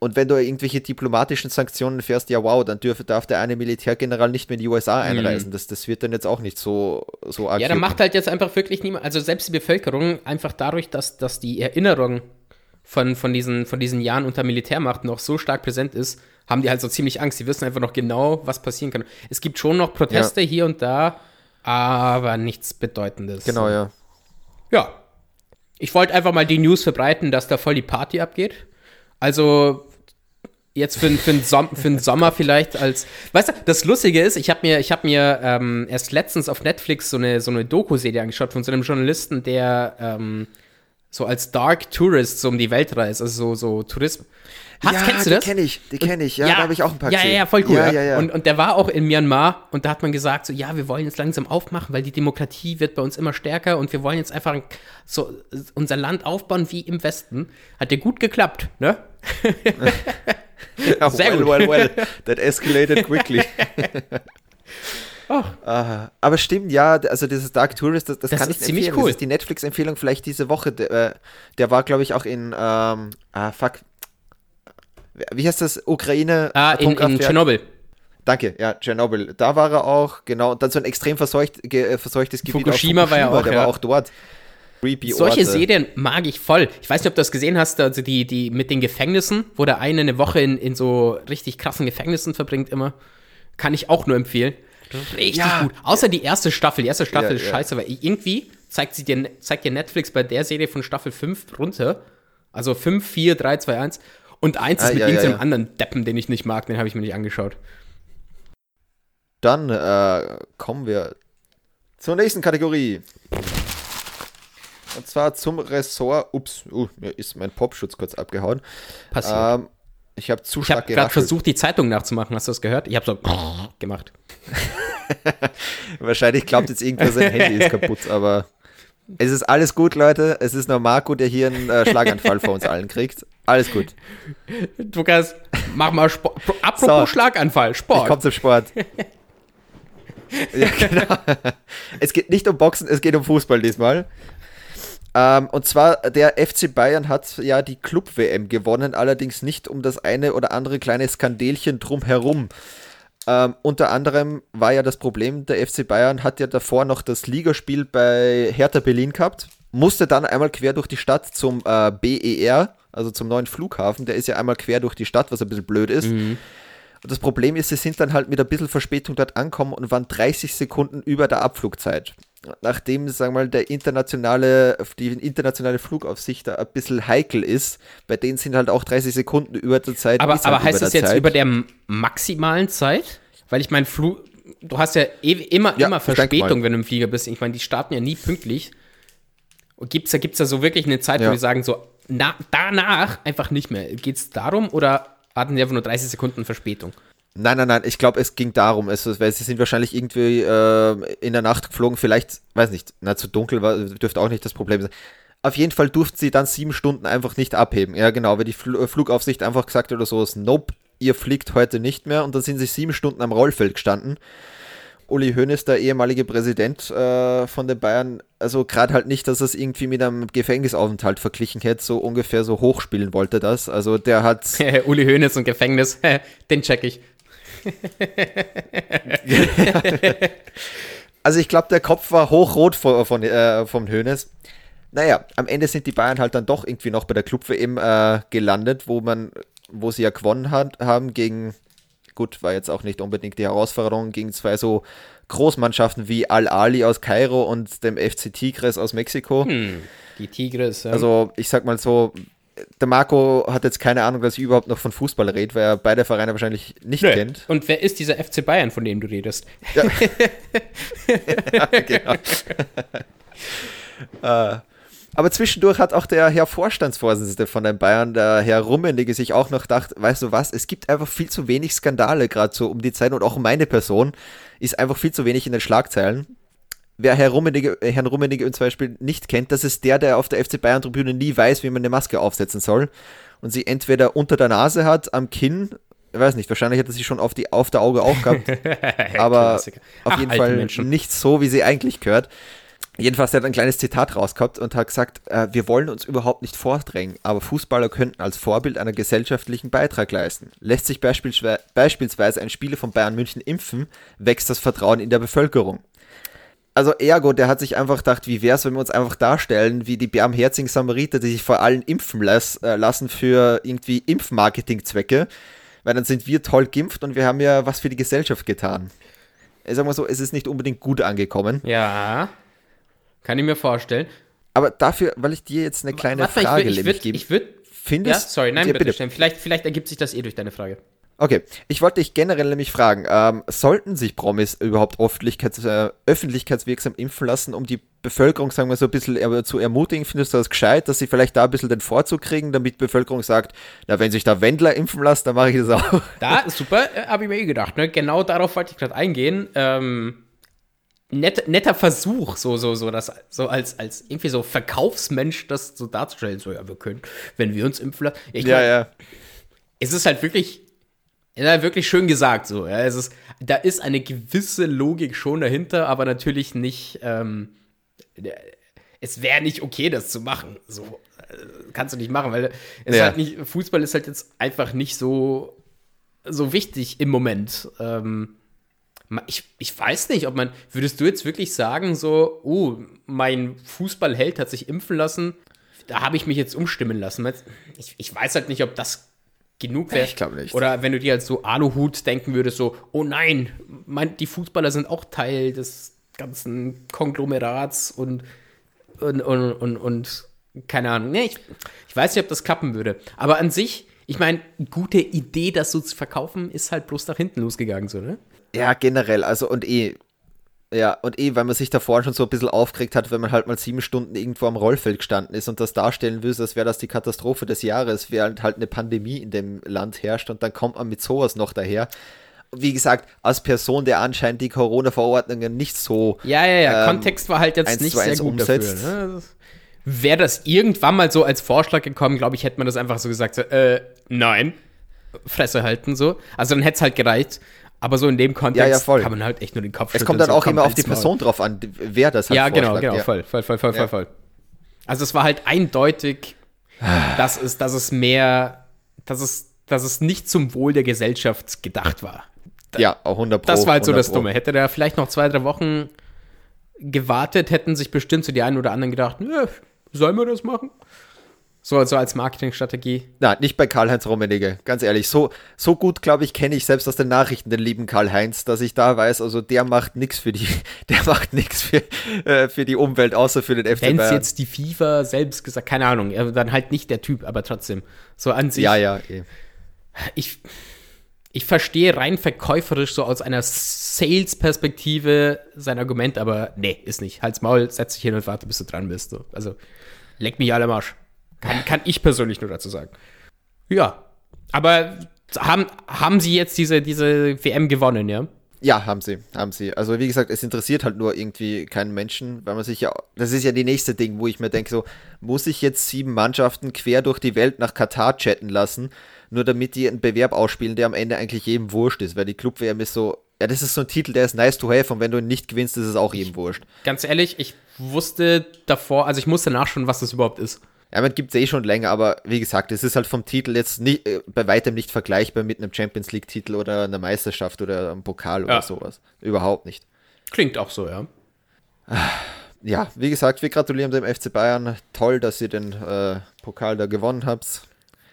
Speaker 1: Und wenn du irgendwelche diplomatischen Sanktionen fährst, ja wow, dann dürf, darf der eine Militärgeneral nicht mehr in die USA mhm. einreisen. Mhm. Das, das wird dann jetzt auch nicht so, so
Speaker 2: arg. Ja, dann macht halt jetzt einfach wirklich niemand, also selbst die Bevölkerung, einfach dadurch, dass, dass die Erinnerung von, von, diesen, von diesen Jahren unter Militärmacht noch so stark präsent ist, haben die halt so ziemlich Angst. Die wissen einfach noch genau, was passieren kann. Es gibt schon noch Proteste ja. hier und da, aber nichts Bedeutendes.
Speaker 1: Genau, ja.
Speaker 2: Ja. Ich wollte einfach mal die News verbreiten, dass da voll die Party abgeht. Also jetzt für, für, den Som für den Sommer vielleicht als. Weißt du, das Lustige ist, ich habe mir, ich hab mir ähm, erst letztens auf Netflix so eine, so eine Doku-Serie angeschaut von so einem Journalisten, der ähm, so als Dark Tourist so um die Welt reist, also so, so Tourismus.
Speaker 1: Hast, ja, kennst du das? Die kenne ich, die kenne ich, ja, ja, da habe ich auch ein paar
Speaker 2: Ja, gesehen. ja, voll cool. Ja, ja, ja. Und, und der war auch in Myanmar und da hat man gesagt, so, ja, wir wollen jetzt langsam aufmachen, weil die Demokratie wird bei uns immer stärker und wir wollen jetzt einfach so unser Land aufbauen wie im Westen. Hat dir gut geklappt, ne?
Speaker 1: ja, Sehr well, gut. well, well. That escalated quickly. Oh. Uh, aber stimmt, ja, also dieses Dark Tourist, das, das, das kann ich ziemlich empfehlen. Cool. Das ist die Netflix-Empfehlung vielleicht diese Woche. Der, äh, der war, glaube ich, auch in, ähm, ah, fuck, wie heißt das, Ukraine?
Speaker 2: Ah, in, in Tschernobyl.
Speaker 1: Danke, ja, Tschernobyl. Da war er auch, genau. Und dann so ein extrem verseucht, ge, verseuchtes Gebiet.
Speaker 2: Fukushima, Fukushima war ja auch,
Speaker 1: der
Speaker 2: ja.
Speaker 1: war auch dort.
Speaker 2: Creepy Solche Orte. Serien mag ich voll. Ich weiß nicht, ob du das gesehen hast, also die, die mit den Gefängnissen, wo der eine eine Woche in, in so richtig krassen Gefängnissen verbringt immer. Kann ich auch nur empfehlen. Richtig ja. gut. Außer die erste Staffel. Die erste Staffel ja, ist scheiße, weil irgendwie zeigt, sie dir, zeigt dir Netflix bei der Serie von Staffel 5 runter. Also 5, 4, 3, 2, 1. Und eins ah, ist mit ja, irgendeinem ja, anderen Deppen, den ich nicht mag, den habe ich mir nicht angeschaut.
Speaker 1: Dann äh, kommen wir zur nächsten Kategorie. Und zwar zum Ressort. Ups, uh, mir ist mein Popschutz kurz abgehauen. Passiert. Ähm, ich habe zu
Speaker 2: Ich habe gerade versucht, die Zeitung nachzumachen. Hast du das gehört? Ich habe so gemacht.
Speaker 1: Wahrscheinlich glaubt jetzt irgendwer, sein Handy ist kaputt, aber es ist alles gut, Leute. Es ist nur Marco, der hier einen äh, Schlaganfall vor uns allen kriegt. Alles gut.
Speaker 2: Lukas, mach mal Sport. Apropos so, Schlaganfall, Sport.
Speaker 1: Ich komm zum Sport. ja, genau. Es geht nicht um Boxen, es geht um Fußball diesmal. Ähm, und zwar, der FC Bayern hat ja die Club-WM gewonnen, allerdings nicht um das eine oder andere kleine Skandelchen drumherum. Ähm, unter anderem war ja das Problem, der FC Bayern hat ja davor noch das Ligaspiel bei Hertha Berlin gehabt, musste dann einmal quer durch die Stadt zum äh, BER, also zum neuen Flughafen. Der ist ja einmal quer durch die Stadt, was ein bisschen blöd ist. Mhm. Und das Problem ist, sie sind dann halt mit ein bisschen Verspätung dort angekommen und waren 30 Sekunden über der Abflugzeit. Nachdem, sagen wir mal, der internationale, die internationale Flugaufsicht da ein bisschen heikel ist, bei denen sind halt auch 30 Sekunden über der Zeit.
Speaker 2: Aber, halt aber heißt das jetzt Zeit. über der maximalen Zeit? Weil ich meine, Flug, du hast ja immer, ja, immer Verspätung, wenn du im Flieger bist. Ich meine, die starten ja nie pünktlich. Gibt es da, gibt's da so wirklich eine Zeit, ja. wo die sagen, so na, danach einfach nicht mehr? Geht es darum oder hatten die einfach nur 30 Sekunden Verspätung?
Speaker 1: Nein, nein, nein, ich glaube, es ging darum, es, weil sie sind wahrscheinlich irgendwie äh, in der Nacht geflogen, vielleicht, weiß nicht, na, zu dunkel war, dürfte auch nicht das Problem sein. Auf jeden Fall durften sie dann sieben Stunden einfach nicht abheben. Ja, genau, weil die Fl Flugaufsicht einfach gesagt hat oder so, nope, ihr fliegt heute nicht mehr. Und dann sind sie sieben Stunden am Rollfeld gestanden. Uli Hoeneß, der ehemalige Präsident äh, von den Bayern, also gerade halt nicht, dass er es irgendwie mit einem Gefängnisaufenthalt verglichen hätte, so ungefähr so hochspielen wollte das. Also der hat.
Speaker 2: Uli Hoeneß und Gefängnis, den check ich.
Speaker 1: also ich glaube, der Kopf war hochrot von, von, äh, vom Hoeneß. Naja, am Ende sind die Bayern halt dann doch irgendwie noch bei der Club-WM äh, gelandet, wo man, wo sie ja gewonnen hat, haben gegen gut, war jetzt auch nicht unbedingt die Herausforderung gegen zwei so Großmannschaften wie Al-Ali aus Kairo und dem FC Tigres aus Mexiko. Hm,
Speaker 2: die Tigres. Ja.
Speaker 1: Also ich sag mal so, der Marco hat jetzt keine Ahnung, dass ich überhaupt noch von Fußball rede, weil er beide Vereine wahrscheinlich nicht Nö. kennt.
Speaker 2: Und wer ist dieser FC Bayern, von dem du redest? Ja,
Speaker 1: genau. uh, Aber zwischendurch hat auch der Herr Vorstandsvorsitzende von den Bayern, der Herr Rummenigge, sich auch noch gedacht, weißt du was, es gibt einfach viel zu wenig Skandale gerade so um die Zeit und auch meine Person ist einfach viel zu wenig in den Schlagzeilen. Wer Herr Rummenigge, Herrn Rummenigge zum Beispiel nicht kennt, das ist der, der auf der FC Bayern Tribüne nie weiß, wie man eine Maske aufsetzen soll und sie entweder unter der Nase hat, am Kinn, ich weiß nicht, wahrscheinlich hat er sie schon auf, die, auf der Auge auch gehabt, aber auf Ach, jeden Fall Menschen. nicht so, wie sie eigentlich gehört. Jedenfalls hat er ein kleines Zitat rausgehabt und hat gesagt, äh, wir wollen uns überhaupt nicht vordrängen, aber Fußballer könnten als Vorbild einen gesellschaftlichen Beitrag leisten. Lässt sich beispielsweise ein Spieler von Bayern München impfen, wächst das Vertrauen in der Bevölkerung. Also Ergo, der hat sich einfach gedacht, wie wäre es, wenn wir uns einfach darstellen, wie die barmherzigen Samariter, die sich vor allem impfen las äh, lassen für irgendwie Impfmarketingzwecke, weil dann sind wir toll geimpft und wir haben ja was für die Gesellschaft getan. Ich sag mal so, es ist nicht unbedingt gut angekommen.
Speaker 2: Ja. Kann ich mir vorstellen.
Speaker 1: Aber dafür, weil ich dir jetzt eine kleine Warte, Frage
Speaker 2: ich würd, ich würd,
Speaker 1: findest
Speaker 2: Ja, sorry, nein, bitte, Stellen. Vielleicht, vielleicht ergibt sich das eh durch deine Frage.
Speaker 1: Okay, ich wollte dich generell nämlich fragen, ähm, sollten sich Promis überhaupt öffentlichkeits, äh, öffentlichkeitswirksam impfen lassen, um die Bevölkerung, sagen wir so, ein bisschen zu ermutigen? Findest du das gescheit, dass sie vielleicht da ein bisschen den Vorzug kriegen, damit die Bevölkerung sagt, na, wenn sich da Wendler impfen lässt, dann mache ich das auch.
Speaker 2: Da, super, äh, habe ich mir eh gedacht. Ne? Genau darauf wollte ich gerade eingehen. Ähm, net, netter Versuch, so, so, so, das, so als, als irgendwie so Verkaufsmensch das so darzustellen. So, ja, wir können, wenn wir uns impfen lassen. Ich
Speaker 1: Ja,
Speaker 2: mein,
Speaker 1: ja.
Speaker 2: es ist halt wirklich, halt wirklich schön gesagt so. Ja, es ist, da ist eine gewisse Logik schon dahinter, aber natürlich nicht. Ähm, es wäre nicht okay, das zu machen. So äh, kannst du nicht machen, weil es
Speaker 1: Ja.
Speaker 2: halt nicht. Fußball ist halt jetzt einfach nicht so so wichtig im Moment. Ähm, ich, ich weiß nicht, ob man. Würdest du jetzt wirklich sagen, so, oh, mein Fußballheld hat sich impfen lassen, da habe ich mich jetzt umstimmen lassen. Ich, ich weiß halt nicht, ob das genug wäre.
Speaker 1: Ich glaub nicht.
Speaker 2: Oder wenn du dir als so Aluhut denken würdest, so, oh nein, mein, die Fußballer sind auch Teil des ganzen Konglomerats und, und, und, und, und keine Ahnung. Nee, ich, ich weiß nicht, ob das klappen würde. Aber an sich, ich meine, gute Idee, das so zu verkaufen, ist halt bloß nach hinten losgegangen, so, ne?
Speaker 1: Ja, generell, also und eh. Ja, und eh, weil man sich davor schon so ein bisschen aufgeregt hat, wenn man halt mal sieben Stunden irgendwo am Rollfeld gestanden ist und das darstellen will, als wäre das die Katastrophe des Jahres, während halt eine Pandemie in dem Land herrscht und dann kommt man mit sowas noch daher. Wie gesagt, als Person, der anscheinend die Corona-Verordnungen nicht so.
Speaker 2: Ja, ja, ja.
Speaker 1: ähm,
Speaker 2: Kontext war halt jetzt nicht
Speaker 1: zu
Speaker 2: sehr
Speaker 1: eins
Speaker 2: gut
Speaker 1: umsetzt.
Speaker 2: dafür. Ne? Wäre das irgendwann mal so als Vorschlag gekommen, glaube ich, hätte man das einfach so gesagt, so, äh, nein, Fresse halten so. Also dann hätte es halt gereicht. Aber so in dem Kontext
Speaker 1: Ja, ja, voll.
Speaker 2: kann man halt echt nur den Kopf
Speaker 1: Es kommt dann
Speaker 2: so,
Speaker 1: auch
Speaker 2: komm,
Speaker 1: immer auf die. Person drauf an, wer das halt
Speaker 2: Ja, genau, genau,
Speaker 1: ja.
Speaker 2: voll, voll, voll, voll, voll,
Speaker 1: Ja.
Speaker 2: voll. Also es war halt eindeutig, dass es, dass es mehr, dass es, dass es nicht zum Wohl der Gesellschaft gedacht war.
Speaker 1: Ja, auch 100 Pro.
Speaker 2: Das war halt so
Speaker 1: 100
Speaker 2: das
Speaker 1: Pro.
Speaker 2: Dumme. Hätte der vielleicht noch zwei, drei Wochen gewartet, hätten sich bestimmt so die einen oder anderen gedacht, sollen wir das machen? So, so als Marketingstrategie.
Speaker 1: Na, nicht bei Karl-Heinz Rummenigge, ganz ehrlich. So, so gut, glaube ich, kenne ich selbst aus den Nachrichten den lieben Karl-Heinz, dass ich da weiß, also der macht nichts für die, der macht nichts für, äh, für die Umwelt, außer für den FC
Speaker 2: Wenn es
Speaker 1: Bayern.
Speaker 2: jetzt die FIFA selbst gesagt, keine Ahnung, dann halt nicht der Typ, aber trotzdem. So an sich.
Speaker 1: ja, ja, eh.
Speaker 2: ich, ich verstehe rein verkäuferisch so aus einer Sales-Perspektive sein Argument, aber nee, ist nicht. Halt's Maul, setz dich hin und warte, bis du dran bist. So. Also, leck mich alle am Arsch. Kann, kann ich persönlich nur dazu sagen. Ja, aber haben, haben sie jetzt diese, diese WM gewonnen, ja?
Speaker 1: Ja, haben sie, haben sie. Also wie gesagt, es interessiert halt nur irgendwie keinen Menschen, weil man sich ja, das ist ja die nächste Ding, wo ich mir denke, so, muss ich jetzt sieben Mannschaften quer durch die Welt nach Katar chatten lassen, nur damit die einen Bewerb ausspielen, der am Ende eigentlich jedem wurscht ist, weil die Club-WM ist so, ja, das ist so ein Titel, der ist nice to have und wenn du ihn nicht gewinnst, ist es auch jedem wurscht.
Speaker 2: Ganz ehrlich, ich wusste davor, also ich musste nachschauen, was das überhaupt ist.
Speaker 1: Ja, man gibt es eh schon länger, aber wie gesagt, es ist halt vom Titel jetzt nicht, äh, bei weitem nicht vergleichbar mit einem Champions League-Titel oder einer Meisterschaft oder einem Pokal oder
Speaker 2: Ja.
Speaker 1: sowas. Überhaupt nicht.
Speaker 2: Klingt auch so, ja.
Speaker 1: Ja, wie gesagt, wir gratulieren dem FC Bayern. Toll, dass ihr den äh, Pokal da gewonnen habt.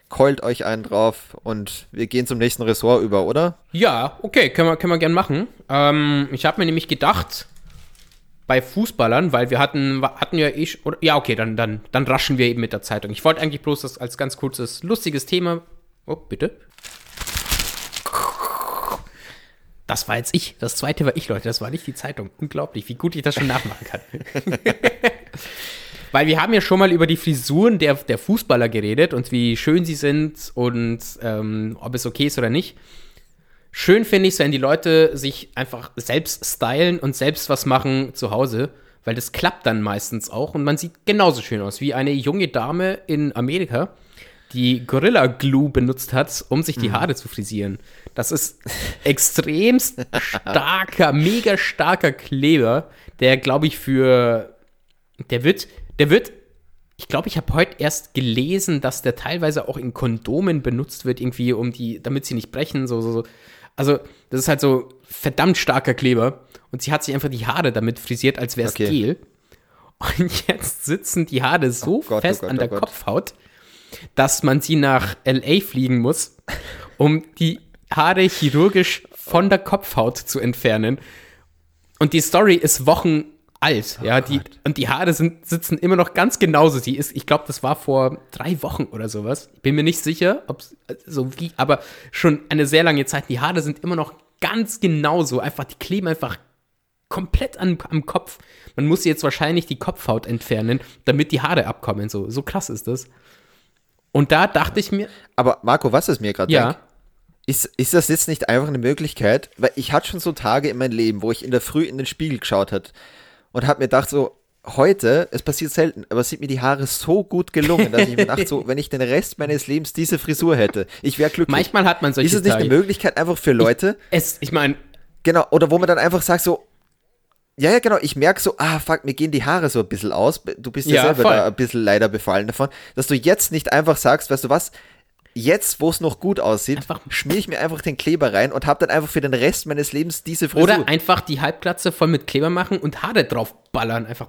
Speaker 1: Keult euch einen drauf und wir gehen zum nächsten Ressort über, oder?
Speaker 2: Ja, okay, können wir, können wir gern machen. Ähm, ich habe mir nämlich gedacht, bei Fußballern, weil wir hatten, hatten ja eh, sch- oder, ja, okay, dann, dann, dann raschen wir eben mit der Zeitung. Ich wollte eigentlich bloß das als ganz kurzes, lustiges Thema. Oh, bitte. Das war jetzt ich. Das zweite war ich, Leute. Das war nicht die Zeitung. Unglaublich, wie gut ich das schon nachmachen kann. Weil wir haben ja schon mal über die Frisuren der, der Fußballer geredet und wie schön sie sind und ähm, ob es okay ist oder nicht. Schön finde ich es, wenn die Leute sich einfach selbst stylen und selbst was machen zu Hause, weil das klappt dann meistens auch und man sieht genauso schön aus wie eine junge Dame in Amerika, die Gorilla Glue benutzt hat, um sich die Haare zu frisieren. Das ist extremst starker, mega starker Kleber, der glaube ich für der wird der wird ich glaube, ich habe heute erst gelesen, dass der teilweise auch in Kondomen benutzt wird, irgendwie, um die, damit sie nicht brechen, so, so, so. Also, das ist halt so verdammt starker Kleber. Und sie hat sich einfach die Haare damit frisiert, als wäre es
Speaker 1: Okay.
Speaker 2: Gel. Und jetzt sitzen die Haare so
Speaker 1: Oh Gott, oh
Speaker 2: fest
Speaker 1: Gott,
Speaker 2: an
Speaker 1: oh
Speaker 2: der
Speaker 1: Gott.
Speaker 2: Kopfhaut, dass man sie nach LA fliegen muss, um die Haare chirurgisch von der Kopfhaut zu entfernen. Und die Story ist Wochen alt, ja, die, und die Haare sind, sitzen immer noch ganz genauso. Sie ist, ich glaube, das war vor drei Wochen oder sowas. Bin mir nicht sicher, ob so wie, aber schon eine sehr lange Zeit. Die Haare sind immer noch ganz genauso. Einfach, die kleben einfach komplett an, am Kopf. Man muss jetzt wahrscheinlich die Kopfhaut entfernen, damit die Haare abkommen. So, so krass ist das. Und da dachte ich mir.
Speaker 1: Aber Marco, was ist mir gerade
Speaker 2: Ja.
Speaker 1: denk, ist, ist das jetzt nicht einfach eine Möglichkeit? Weil ich hatte schon so Tage in meinem Leben, wo ich in der Früh in den Spiegel geschaut hat und habe mir gedacht, so, heute, es passiert selten, aber es sind mir die Haare so gut gelungen, dass ich mir dachte, so, wenn ich den Rest meines Lebens diese Frisur hätte, ich wäre glücklich.
Speaker 2: Manchmal hat man solche
Speaker 1: ist es nicht eine. Möglichkeit einfach für Leute,
Speaker 2: Es, ich meine,
Speaker 1: genau, oder wo man dann einfach sagt, so, ja, ja, genau, ich merke so, ah, fuck, mir gehen die Haare so ein bisschen aus. Du bist ja,
Speaker 2: Ja,
Speaker 1: selber
Speaker 2: voll.
Speaker 1: da ein bisschen leider befallen davon, dass du jetzt nicht einfach sagst, weißt du was, jetzt, wo es noch gut aussieht, schmier ich mir einfach den Kleber rein und habe dann einfach für den Rest meines Lebens diese Frisur.
Speaker 2: Oder einfach die Halbglatze voll mit Kleber machen und Haare draufballern. Einfach.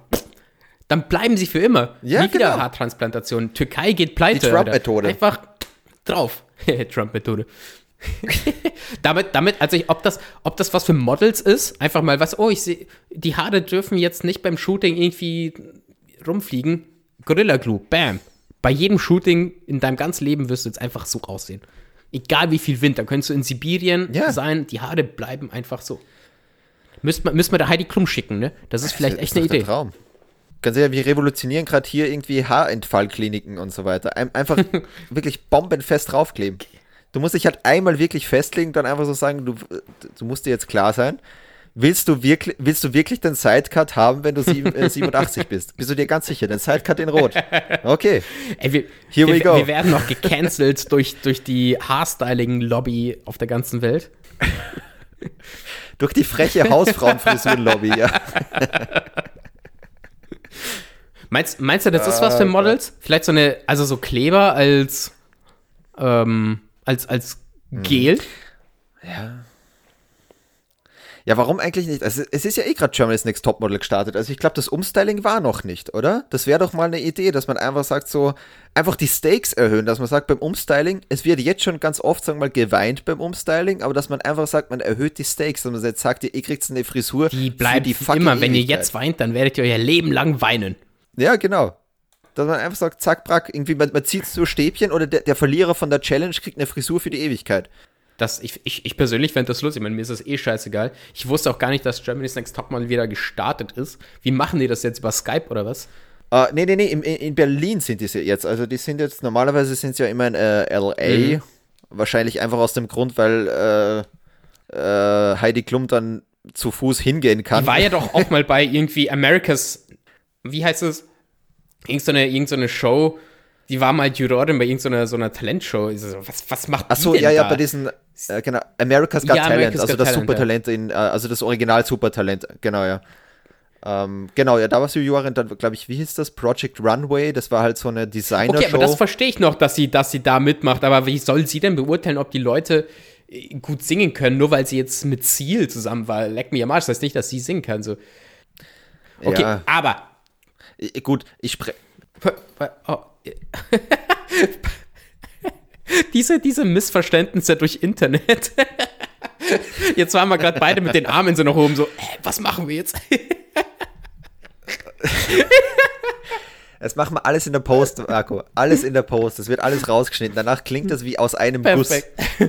Speaker 2: Dann bleiben sie für immer.
Speaker 1: Ja,
Speaker 2: Nie wieder
Speaker 1: genau.
Speaker 2: Haartransplantation. Türkei geht pleite.
Speaker 1: Die Trump-Methode.
Speaker 2: Einfach drauf. Trump-Methode. damit, damit, also ich, ob das, ob das was für Models ist, einfach mal was, oh, ich sehe, die Haare dürfen jetzt nicht beim Shooting irgendwie rumfliegen. Gorilla Glue, bam. Bei jedem Shooting in deinem ganzen Leben wirst du jetzt einfach so aussehen. Egal wie viel Wind, da könntest du in Sibirien
Speaker 1: Ja.
Speaker 2: sein, die Haare bleiben einfach so. Müssen wir, müssen wir da Heidi Klum schicken, ne? Das ist vielleicht
Speaker 1: Das
Speaker 2: echt
Speaker 1: ist
Speaker 2: eine
Speaker 1: der
Speaker 2: Idee.
Speaker 1: Traum. Ganz ehrlich, wir revolutionieren gerade hier irgendwie Haarentfallkliniken und so weiter. Ein, einfach wirklich bombenfest draufkleben. Du musst dich halt einmal wirklich festlegen, dann einfach so sagen, du, du musst dir jetzt klar sein. Willst du wirklich, willst du wirklich den Sidecut haben, wenn du sieben, äh, 87 bist? Bist du dir ganz sicher? Den Sidecut in Rot. Okay.
Speaker 2: Ey, wir,
Speaker 1: Here
Speaker 2: wir,
Speaker 1: we go.
Speaker 2: wir werden noch gecancelt durch, durch die Haarstyling-Lobby auf der ganzen Welt.
Speaker 1: Durch die freche Hausfrauenfrisurenlobby, ja.
Speaker 2: Meinst, meinst du, das ist
Speaker 1: Ah,
Speaker 2: was für Models? Vielleicht so eine, also so Kleber als, ähm, als, als
Speaker 1: Hm.
Speaker 2: Gel?
Speaker 1: Ja. Ja, warum eigentlich nicht? Also, es ist ja eh gerade Germany's Next Topmodel gestartet. Also ich glaube, das Umstyling war noch nicht, oder? Das wäre doch mal eine Idee, dass man einfach sagt, so, einfach die Stakes erhöhen, dass man sagt, beim Umstyling, es wird jetzt schon ganz oft, sagen wir mal, geweint beim Umstyling, aber dass man einfach sagt, man erhöht die Stakes, dass man jetzt sagt, ihr kriegt eine Frisur
Speaker 2: Die bleibt
Speaker 1: die
Speaker 2: immer, wenn ihr
Speaker 1: Ewigkeit.
Speaker 2: jetzt weint, dann werdet ihr euer Leben lang weinen.
Speaker 1: Ja, genau. Dass man einfach sagt, zack, brack, irgendwie, man, man zieht so Stäbchen oder der, der Verlierer von der Challenge kriegt eine Frisur für die Ewigkeit.
Speaker 2: Das, ich, ich, ich persönlich fände das lustig. Ich meine, mir ist das eh scheißegal. Ich wusste auch gar nicht, dass Germany's Next Topmodel wieder gestartet ist. Wie machen die das jetzt über Skype oder was?
Speaker 1: Uh, nee, nee, nee, in, in Berlin sind die jetzt. Also die sind jetzt, normalerweise sind sie ja immer in äh, L.A.
Speaker 2: Mhm.
Speaker 1: Wahrscheinlich einfach aus dem Grund, weil äh, äh, Heidi Klum dann zu Fuß hingehen kann.
Speaker 2: Die war ja doch auch mal bei irgendwie America's, wie heißt es? Irgend so eine, irgend so eine Show, die war mal Jurorin bei irgendeiner so einer Talentshow. So, Was, was macht die
Speaker 1: Achso,
Speaker 2: denn
Speaker 1: ja, ja, bei diesen, äh, genau, America's Got
Speaker 2: Ja,
Speaker 1: Talent,
Speaker 2: America's
Speaker 1: also
Speaker 2: Got
Speaker 1: das
Speaker 2: Talent,
Speaker 1: Supertalent in, äh, also das Original Supertalent, genau, ja. Ähm, genau, ja, da war sie Jurorin, dann, glaube ich, wie hieß das? Project Runway, das war halt so eine Designer-Show.
Speaker 2: Okay, aber das verstehe ich noch, dass sie, dass sie da mitmacht. Aber wie soll sie denn beurteilen, ob die Leute äh, gut singen können, nur weil sie jetzt mit Ziel zusammen war? Leck mir am Arsch, das heißt nicht, dass sie singen kann. So. Okay,
Speaker 1: Ja.
Speaker 2: aber
Speaker 1: Gut, ich spreche.
Speaker 2: Oh. diese, diese Missverständnisse durch Internet. Jetzt waren wir gerade beide mit den Armen so nach oben, so, äh, was machen wir jetzt?
Speaker 1: Das machen wir alles in der Post, Marco. Alles in der Post. Das wird alles rausgeschnitten. Danach klingt das wie aus einem
Speaker 2: Perfekt.
Speaker 1: Guss.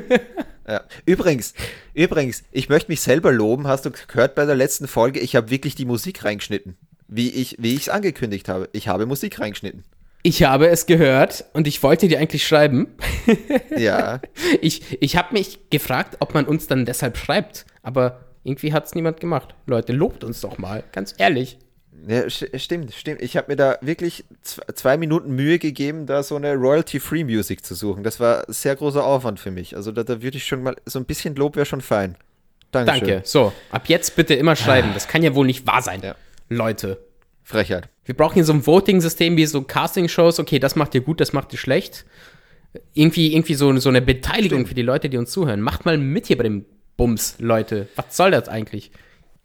Speaker 1: Ja. Übrigens, übrigens, ich möchte mich selber loben. Hast du gehört bei der letzten Folge? Ich habe wirklich die Musik reingeschnitten. Wie ich wie ich es angekündigt habe. Ich habe Musik reingeschnitten.
Speaker 2: Ich habe es gehört und ich wollte dir eigentlich schreiben.
Speaker 1: Ja.
Speaker 2: Ich, ich habe mich gefragt, ob man uns dann deshalb schreibt, aber irgendwie hat es niemand gemacht. Leute, lobt uns doch mal, ganz ehrlich.
Speaker 1: ja st- stimmt, stimmt. Ich habe mir da wirklich zwei Minuten Mühe gegeben, da so eine Royalty-Free Music zu suchen. Das war sehr großer Aufwand für mich. Also da, da würde ich schon mal, so ein bisschen Lob wäre schon fein. Dankeschön.
Speaker 2: Danke. So, ab jetzt bitte immer schreiben. Das kann ja wohl nicht wahr sein,
Speaker 1: Ja.
Speaker 2: Leute.
Speaker 1: Frechheit.
Speaker 2: Wir brauchen hier so ein Voting-System wie so Casting-Shows. Okay, das macht ihr gut, das macht ihr schlecht. Irgendwie, irgendwie so, so eine Beteiligung
Speaker 1: Stimmt.
Speaker 2: für die Leute, die uns zuhören. Macht mal mit hier bei dem Bums, Leute. Was soll das eigentlich?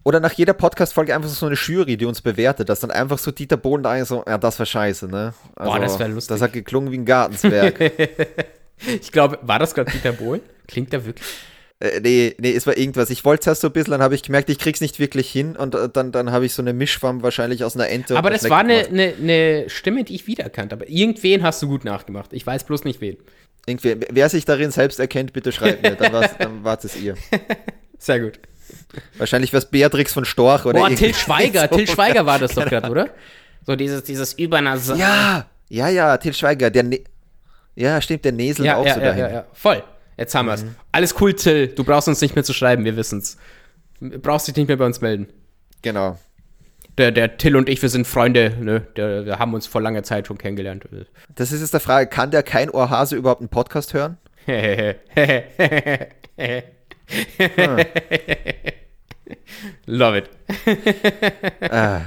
Speaker 1: Oder nach jeder Podcast-Folge einfach so eine Jury, die uns bewertet, dass dann einfach so Dieter Bohlen da so, ja, das war scheiße, ne? Also,
Speaker 2: Boah, das wär lustig.
Speaker 1: Das hat geklungen wie ein Gartenswerk.
Speaker 2: Ich glaube, war das gerade Dieter Bohlen? Klingt der wirklich?
Speaker 1: Äh, nee, nee, es war irgendwas. Ich wollte es erst so ein bisschen, dann habe ich gemerkt, ich krieg's nicht wirklich hin und äh, dann, dann habe ich so eine Mischform wahrscheinlich aus einer Ente.
Speaker 2: Aber das war eine, eine, eine Stimme, die ich wiedererkannt habe. Irgendwen hast du gut nachgemacht. Ich weiß bloß nicht wen.
Speaker 1: Irgendwie, wer sich darin selbst erkennt, bitte schreibt mir. Dann, dann war es ihr.
Speaker 2: Sehr gut.
Speaker 1: Wahrscheinlich was Beatrix von Storch oder
Speaker 2: Boah, Till Schweiger. So. Till Schweiger war das doch gerade, oder? So dieses, dieses Übernasal.
Speaker 1: Ja, ja, ja, Till Schweiger. Der ne ja, stimmt, der Nesel
Speaker 2: ja,
Speaker 1: auch
Speaker 2: ja,
Speaker 1: so
Speaker 2: ja,
Speaker 1: dahin.
Speaker 2: Ja, ja, voll. Jetzt haben wir es. Mhm. Alles cool, Till. Du brauchst uns nicht mehr zu schreiben, wir wissen's. Du brauchst dich nicht mehr bei uns melden.
Speaker 1: Genau.
Speaker 2: Der, der Till und ich, wir sind Freunde, ne? Der, wir haben uns vor langer Zeit schon kennengelernt.
Speaker 1: Das ist jetzt der Frage, kann der kein Ohrhase überhaupt einen Podcast hören?
Speaker 2: Love it.
Speaker 1: ah,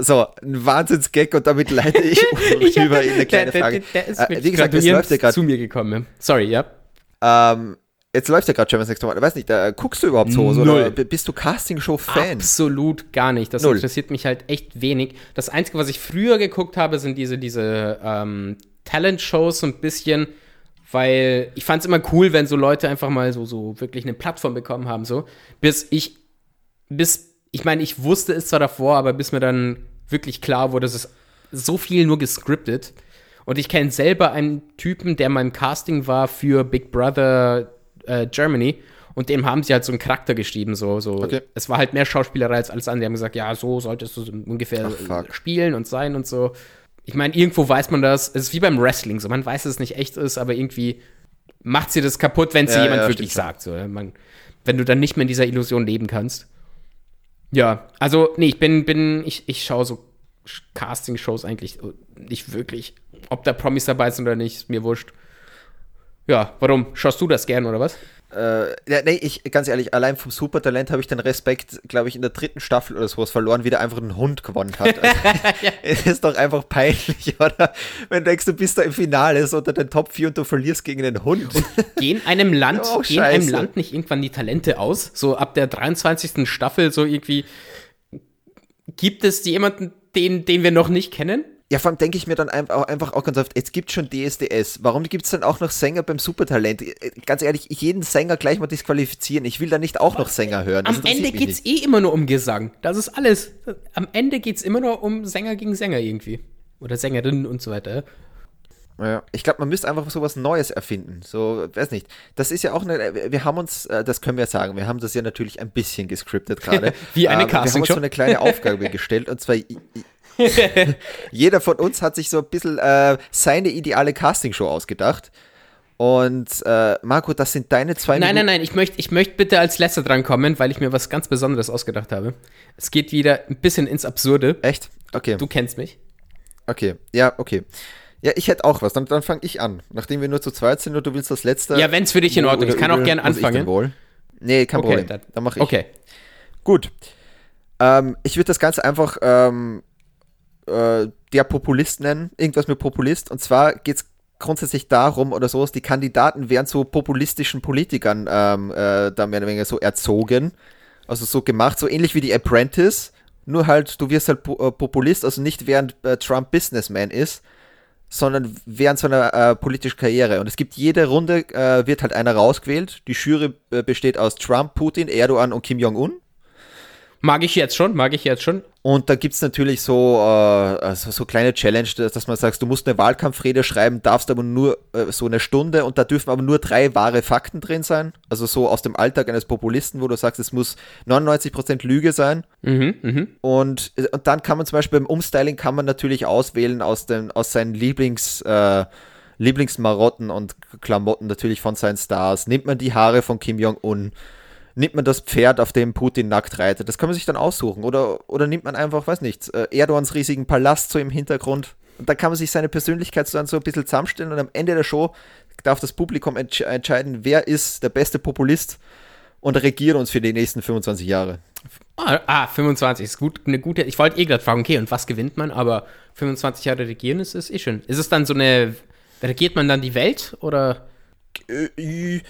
Speaker 1: so, ein Wahnsinnsgag und damit leite ich, ich über in eine kleine Frage.
Speaker 2: Der, ist äh, wie gesagt, es läuft ja gerade zu mir gekommen. Sorry, ja.
Speaker 1: Ähm, jetzt läuft ja gerade Germany's Next Top. Weiß nicht, da guckst du überhaupt so? Oder bist du Castingshow-Fan?
Speaker 2: Absolut gar nicht. Das Null. interessiert mich halt echt wenig. Das Einzige, was ich früher geguckt habe, sind diese, diese ähm, Talent-Shows so ein bisschen, weil ich fand es immer cool, wenn so Leute einfach mal so, so wirklich eine Plattform bekommen haben, so. Bis ich, bis ich meine, ich wusste es zwar davor, aber bis mir dann wirklich klar wurde, es ist so viel nur gescriptet. Und ich kenne selber einen Typen, der mal im Casting war für Big Brother äh, Germany. Und dem haben sie halt so einen Charakter geschrieben. So, so. Okay. Es war halt mehr Schauspielerei als alles andere. Die haben gesagt, ja, so solltest du ungefähr Ach, spielen und sein und so. Ich meine, irgendwo weiß man das. Es ist wie beim Wrestling. So, man weiß, dass es nicht echt ist, aber irgendwie macht sie das kaputt, wenn es ja, jemand ja, wirklich sagt. So. Man, wenn du dann nicht mehr in dieser Illusion leben kannst. Ja, also, nee, ich bin, bin, ich, ich schaue so Casting-Shows eigentlich nicht wirklich. Ob da Promis dabei sind oder nicht, ist mir wurscht. Ja, warum? Schaust du das gern oder was?
Speaker 1: Äh, ja, nee, ich, ganz ehrlich, allein vom Supertalent habe ich den Respekt, glaube ich, in der dritten Staffel oder sowas verloren, wie der einfach einen Hund gewonnen hat. Also, ja. Ist doch einfach peinlich, oder? Wenn du denkst, du bist da im Finale so unter den Top 4 und du verlierst gegen einen Hund. Und
Speaker 2: gehen einem Land, oh, gehen einem Land nicht irgendwann die Talente aus? So ab der 23. Staffel, so irgendwie. Gibt es jemanden, den, den wir noch nicht kennen?
Speaker 1: Ja, vor allem denke ich mir dann einfach, auch ganz oft, es gibt schon DSDS. Warum gibt es dann auch noch Sänger beim Supertalent? Äh, ganz ehrlich, jeden Sänger gleich mal disqualifizieren. Ich will da nicht auch noch Sänger hören.
Speaker 2: Das Am Ende geht es eh immer nur um Gesang. Das ist alles. Am Ende geht es immer nur um Sänger gegen Sänger irgendwie. Oder Sängerinnen und so weiter.
Speaker 1: Ja, ich glaube, man müsste einfach so was Neues erfinden. So, weiß nicht. Das ist ja auch eine, wir haben uns, äh, das können wir sagen, wir haben das ja natürlich ein bisschen gescriptet gerade.
Speaker 2: Wie eine ähm, Casting Wir haben uns
Speaker 1: so eine kleine Aufgabe gestellt und zwar Jeder von uns hat sich so ein bisschen äh, seine ideale Castingshow ausgedacht. Und äh, Marco, das sind deine zwei
Speaker 2: Nein, Minuten. nein, nein, ich möchte ich möcht bitte als letzter dran kommen, weil ich mir was ganz Besonderes ausgedacht habe. Es geht wieder ein bisschen ins Absurde.
Speaker 1: Echt? Okay.
Speaker 2: Du kennst mich.
Speaker 1: Okay, ja, okay. Ja, ich hätte auch was. Dann, dann fange ich an. Nachdem wir nur zu zweit sind und du willst das letzte.
Speaker 2: Ja, wenn es für dich in Ordnung ist. Ich kann auch gerne anfangen.
Speaker 1: wohl? Nee, kein okay, Problem. Dann, dann mache ich.
Speaker 2: Okay.
Speaker 1: Gut. Ähm, ich würde das Ganze einfach ähm, äh, der Populist nennen, irgendwas mit Populist. Und zwar geht es grundsätzlich darum oder so, dass die Kandidaten werden zu populistischen Politikern ähm, äh, da mehr oder weniger so erzogen. Also so gemacht, so ähnlich wie die Apprentice. Nur halt, du wirst halt äh, Populist, also nicht während äh, Trump Businessman ist, sondern während seiner äh, politischen Karriere. Und es gibt jede Runde, äh, wird halt einer rausgewählt. Die Jury äh, besteht aus Trump, Putin, Erdogan und Kim Jong-un.
Speaker 2: Mag ich jetzt schon, mag ich jetzt schon.
Speaker 1: Und da gibt es natürlich so, äh, also so kleine Challenge, dass, dass, man sagt, du musst eine Wahlkampfrede schreiben, darfst aber nur äh, so eine Stunde und da dürfen aber nur drei wahre Fakten drin sein. Also so aus dem Alltag eines Populisten, wo du sagst, es muss 99% Lüge sein.
Speaker 2: Mhm, mh.
Speaker 1: und, und dann kann man zum Beispiel beim Umstyling kann man natürlich auswählen aus, den, aus seinen Lieblings... Äh, Lieblingsmarotten und Klamotten natürlich von seinen Stars. Nimmt man die Haare von Kim Jong-un, nimmt man das Pferd, auf dem Putin nackt reitet. Das kann man sich dann aussuchen. Oder, oder nimmt man einfach, weiß nicht, äh, Erdogans riesigen Palast so im Hintergrund. Und da kann man sich seine Persönlichkeit so, so ein bisschen zusammenstellen und am Ende der Show darf das Publikum entsch entscheiden, wer ist der beste Populist und regiert uns für die nächsten 25 Jahre.
Speaker 2: Ah, ah 25 ist gut, eine gute. Ich wollte eh gerade fragen, okay, und was gewinnt man? Aber 25 Jahre regieren ist, ist eh schön. Ist es dann so eine. Regiert man dann die Welt oder?
Speaker 1: Äh,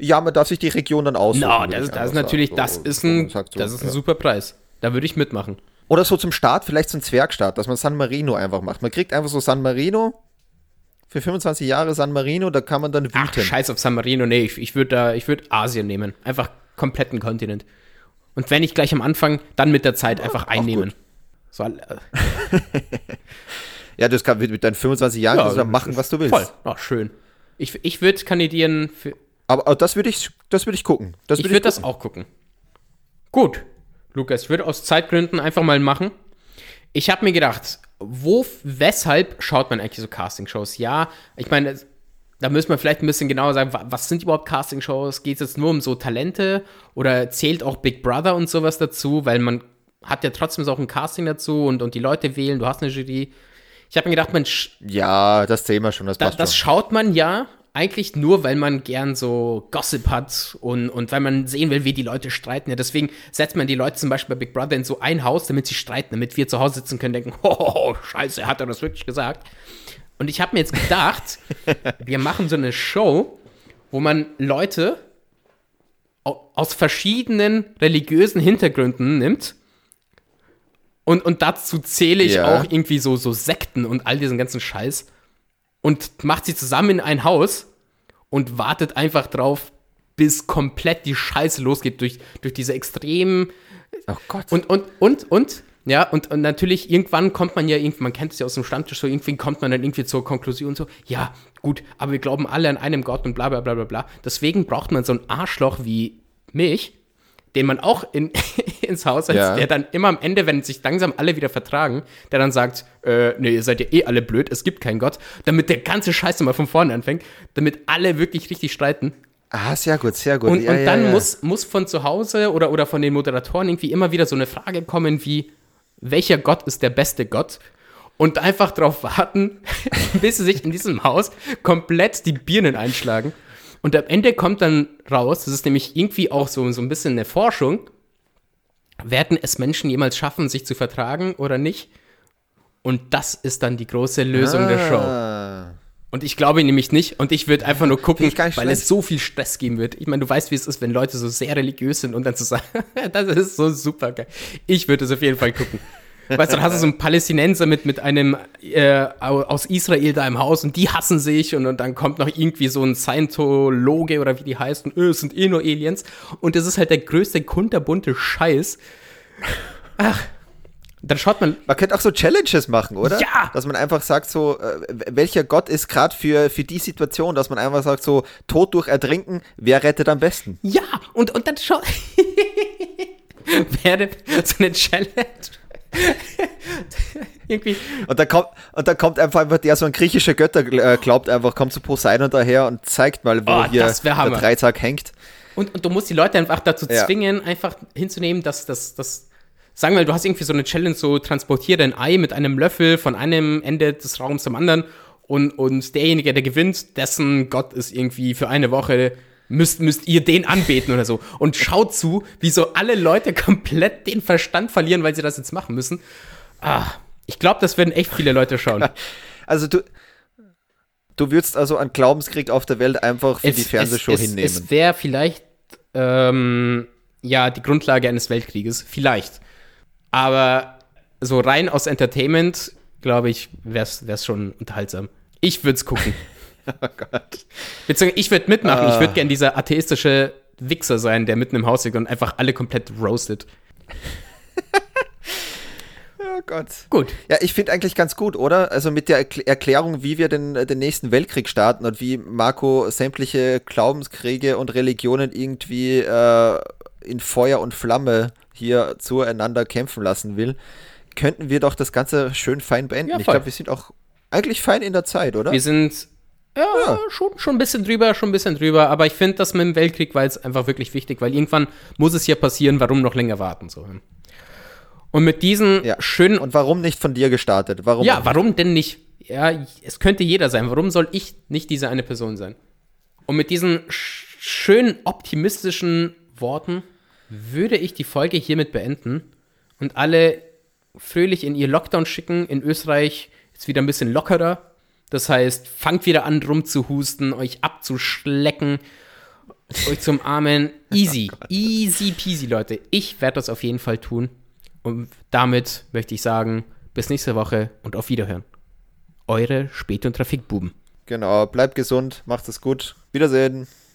Speaker 1: ja, man darf sich die Region dann aussuchen.
Speaker 2: No, das, das ist natürlich, das ist ein, so, das ist ein ja. super Preis. Da würde ich mitmachen.
Speaker 1: Oder so zum Start vielleicht so ein Zwergstart, dass man San Marino einfach macht. Man kriegt einfach so San Marino Für 25 Jahre San Marino, da kann man dann
Speaker 2: Ach,
Speaker 1: wüten.
Speaker 2: scheiß auf San Marino, nee, ich, ich würde da, ich würde Asien nehmen. Einfach kompletten Kontinent. Und wenn nicht gleich am Anfang, dann mit der Zeit einfach einnehmen. So, äh,
Speaker 1: ja, das kann mit, mit deinen 25 Jahren
Speaker 2: Ja,
Speaker 1: machen, was du willst.
Speaker 2: voll, ach, schön. Ich, ich würde kandidieren für,
Speaker 1: Aber, das würde ich, das würde ich gucken. Das
Speaker 2: ich
Speaker 1: würde
Speaker 2: das auch gucken. Gut, Lukas, ich würde aus Zeitgründen einfach mal machen. Ich habe mir gedacht, wo, weshalb schaut man eigentlich so Castingshows? Ja, ich meine, da müssen wir vielleicht ein bisschen genauer sagen, wa- was sind überhaupt Castingshows? Geht es jetzt nur um so Talente oder zählt auch Big Brother und sowas dazu? Weil man hat ja trotzdem so auch ein Casting dazu und, und die Leute wählen, du hast eine Jury. Ich habe mir gedacht, man,
Speaker 1: Ja, das Thema schon, das
Speaker 2: da,
Speaker 1: passt
Speaker 2: das
Speaker 1: schon.
Speaker 2: schaut man ja eigentlich nur, weil man gern so Gossip hat und, und weil man sehen will, wie die Leute streiten. Ja, deswegen setzt man die Leute zum Beispiel bei Big Brother in so ein Haus, damit sie streiten, damit wir zu Hause sitzen können und denken, oh, scheiße, hat er das wirklich gesagt? Und ich habe mir jetzt gedacht, wir machen so eine Show, wo man Leute au- aus verschiedenen religiösen Hintergründen nimmt. Und, und dazu zähle ich
Speaker 1: Ja.
Speaker 2: auch irgendwie so, so Sekten und all diesen ganzen Scheiß. Und macht sie zusammen in ein Haus und wartet einfach drauf, bis komplett die Scheiße losgeht durch, durch diese extremen
Speaker 1: Oh Gott.
Speaker 2: und, und, und, und, ja, und, und natürlich irgendwann kommt man ja irgendwie, man kennt es ja aus dem Stammtisch, so irgendwie kommt man dann irgendwie zur Konklusion so, ja, gut, aber wir glauben alle an einem Gott und bla bla bla bla bla. Deswegen braucht man so ein Arschloch wie mich, den man auch in, ins Haus setzt,
Speaker 1: Ja.
Speaker 2: der dann immer am Ende, wenn sich langsam alle wieder vertragen, der dann sagt, äh, nee, ihr seid ja eh alle blöd, es gibt keinen Gott, damit der ganze Scheiß mal von vorne anfängt, damit alle wirklich richtig streiten.
Speaker 1: ah, sehr gut, sehr gut.
Speaker 2: Und,
Speaker 1: ja,
Speaker 2: und dann
Speaker 1: ja.
Speaker 2: Muss, muss von zu Hause oder, oder von den Moderatoren irgendwie immer wieder so eine Frage kommen wie, welcher Gott ist der beste Gott? Und einfach darauf warten, bis sie sich in diesem Haus komplett die Birnen einschlagen. Und am Ende kommt dann raus, das ist nämlich irgendwie auch so, so ein bisschen eine Forschung, werden es Menschen jemals schaffen, sich zu vertragen oder nicht? Und das ist dann die große Lösung der Show.
Speaker 1: Ah.
Speaker 2: Und ich glaube nämlich nicht. Und ich würde einfach nur gucken, weil
Speaker 1: schlecht.
Speaker 2: es so viel Stress geben wird. Ich meine, du weißt, wie es ist, wenn Leute so sehr religiös sind und dann zu sagen, das ist so super geil. Ich würde es auf jeden Fall gucken. Weißt du, dann hast du so einen Palästinenser mit, mit einem äh, au- aus Israel da im Haus und die hassen sich und, und dann kommt noch irgendwie so ein Scientologe oder wie die heißen, öh, es sind eh nur Aliens. Und das ist halt der größte kunterbunte Scheiß. Ach, dann schaut man,
Speaker 1: Man könnte auch so Challenges machen, oder?
Speaker 2: Ja!
Speaker 1: Dass man einfach sagt, so, äh, welcher Gott ist gerade für, für die Situation, dass man einfach sagt, so, Tod durch Ertrinken, wer rettet am besten?
Speaker 2: Ja, und, und dann schau. Wäre so eine Challenge. Irgendwie.
Speaker 1: Und dann kommt, und dann kommt einfach, einfach der so ein griechischer Götter äh, glaubt einfach, kommt zu Poseidon daher und zeigt mal, wo
Speaker 2: Oh,
Speaker 1: hier der. Dreitag hängt.
Speaker 2: Und, und du musst die Leute einfach dazu
Speaker 1: Ja.
Speaker 2: zwingen, einfach hinzunehmen, dass das. dass Sagen wir, mal, du hast irgendwie so eine Challenge, so transportiere ein Ei mit einem Löffel von einem Ende des Raums zum anderen und, und derjenige, der gewinnt, dessen Gott ist irgendwie für eine Woche, müsst, müsst ihr den anbeten oder so. Und schaut zu, wie so alle Leute komplett den Verstand verlieren, weil sie das jetzt machen müssen. Ah, ich glaube, das werden echt viele Leute schauen.
Speaker 1: Also du, du würdest also einen Glaubenskrieg auf der Welt einfach für die Fernsehshow
Speaker 2: es,
Speaker 1: hinnehmen.
Speaker 2: Es wäre vielleicht ähm, ja die Grundlage eines Weltkrieges, vielleicht. Aber so rein aus Entertainment, glaube ich, wäre es schon unterhaltsam. Ich würde es gucken.
Speaker 1: oh Gott.
Speaker 2: Beziehungsweise ich würde mitmachen. Ich
Speaker 1: Ah.
Speaker 2: würde gern dieser atheistische Wichser sein, der mitten im Haus liegt und einfach alle komplett roastet.
Speaker 1: Oh Gott.
Speaker 2: Gut.
Speaker 1: Ja, ich finde eigentlich ganz gut, oder? Also mit der Erkl Erklärung, wie wir den, den nächsten Weltkrieg starten und wie Marco sämtliche Glaubenskriege und Religionen irgendwie äh, in Feuer und Flamme hier zueinander kämpfen lassen will, könnten wir doch das Ganze schön fein beenden.
Speaker 2: Ja,
Speaker 1: ich glaube, wir sind auch eigentlich fein in der Zeit, oder?
Speaker 2: Wir sind ja,
Speaker 1: Ja.
Speaker 2: Schon, schon ein bisschen drüber, schon ein bisschen drüber. Aber ich finde das mit dem Weltkrieg war jetzt einfach wirklich wichtig, weil irgendwann muss es ja passieren, warum noch länger warten. So. Und mit diesen
Speaker 1: Ja.
Speaker 2: schönen
Speaker 1: Und warum nicht von dir gestartet? Warum?
Speaker 2: Ja, warum denn nicht? Ja, es könnte jeder sein. Warum soll ich nicht diese eine Person sein? Und mit diesen sch schönen optimistischen Worten würde ich die Folge hiermit beenden und alle fröhlich in ihr Lockdown schicken. In Österreich ist wieder ein bisschen lockerer. Das heißt, fangt wieder an rumzuhusten, euch abzuschlecken, euch zum Armen. Easy, easy peasy, Leute. Ich werde das auf jeden Fall tun. Und damit möchte ich sagen, bis nächste Woche und auf Wiederhören. Eure Spät- und Trafikbuben.
Speaker 1: Genau, bleibt gesund, macht es gut. Wiedersehen.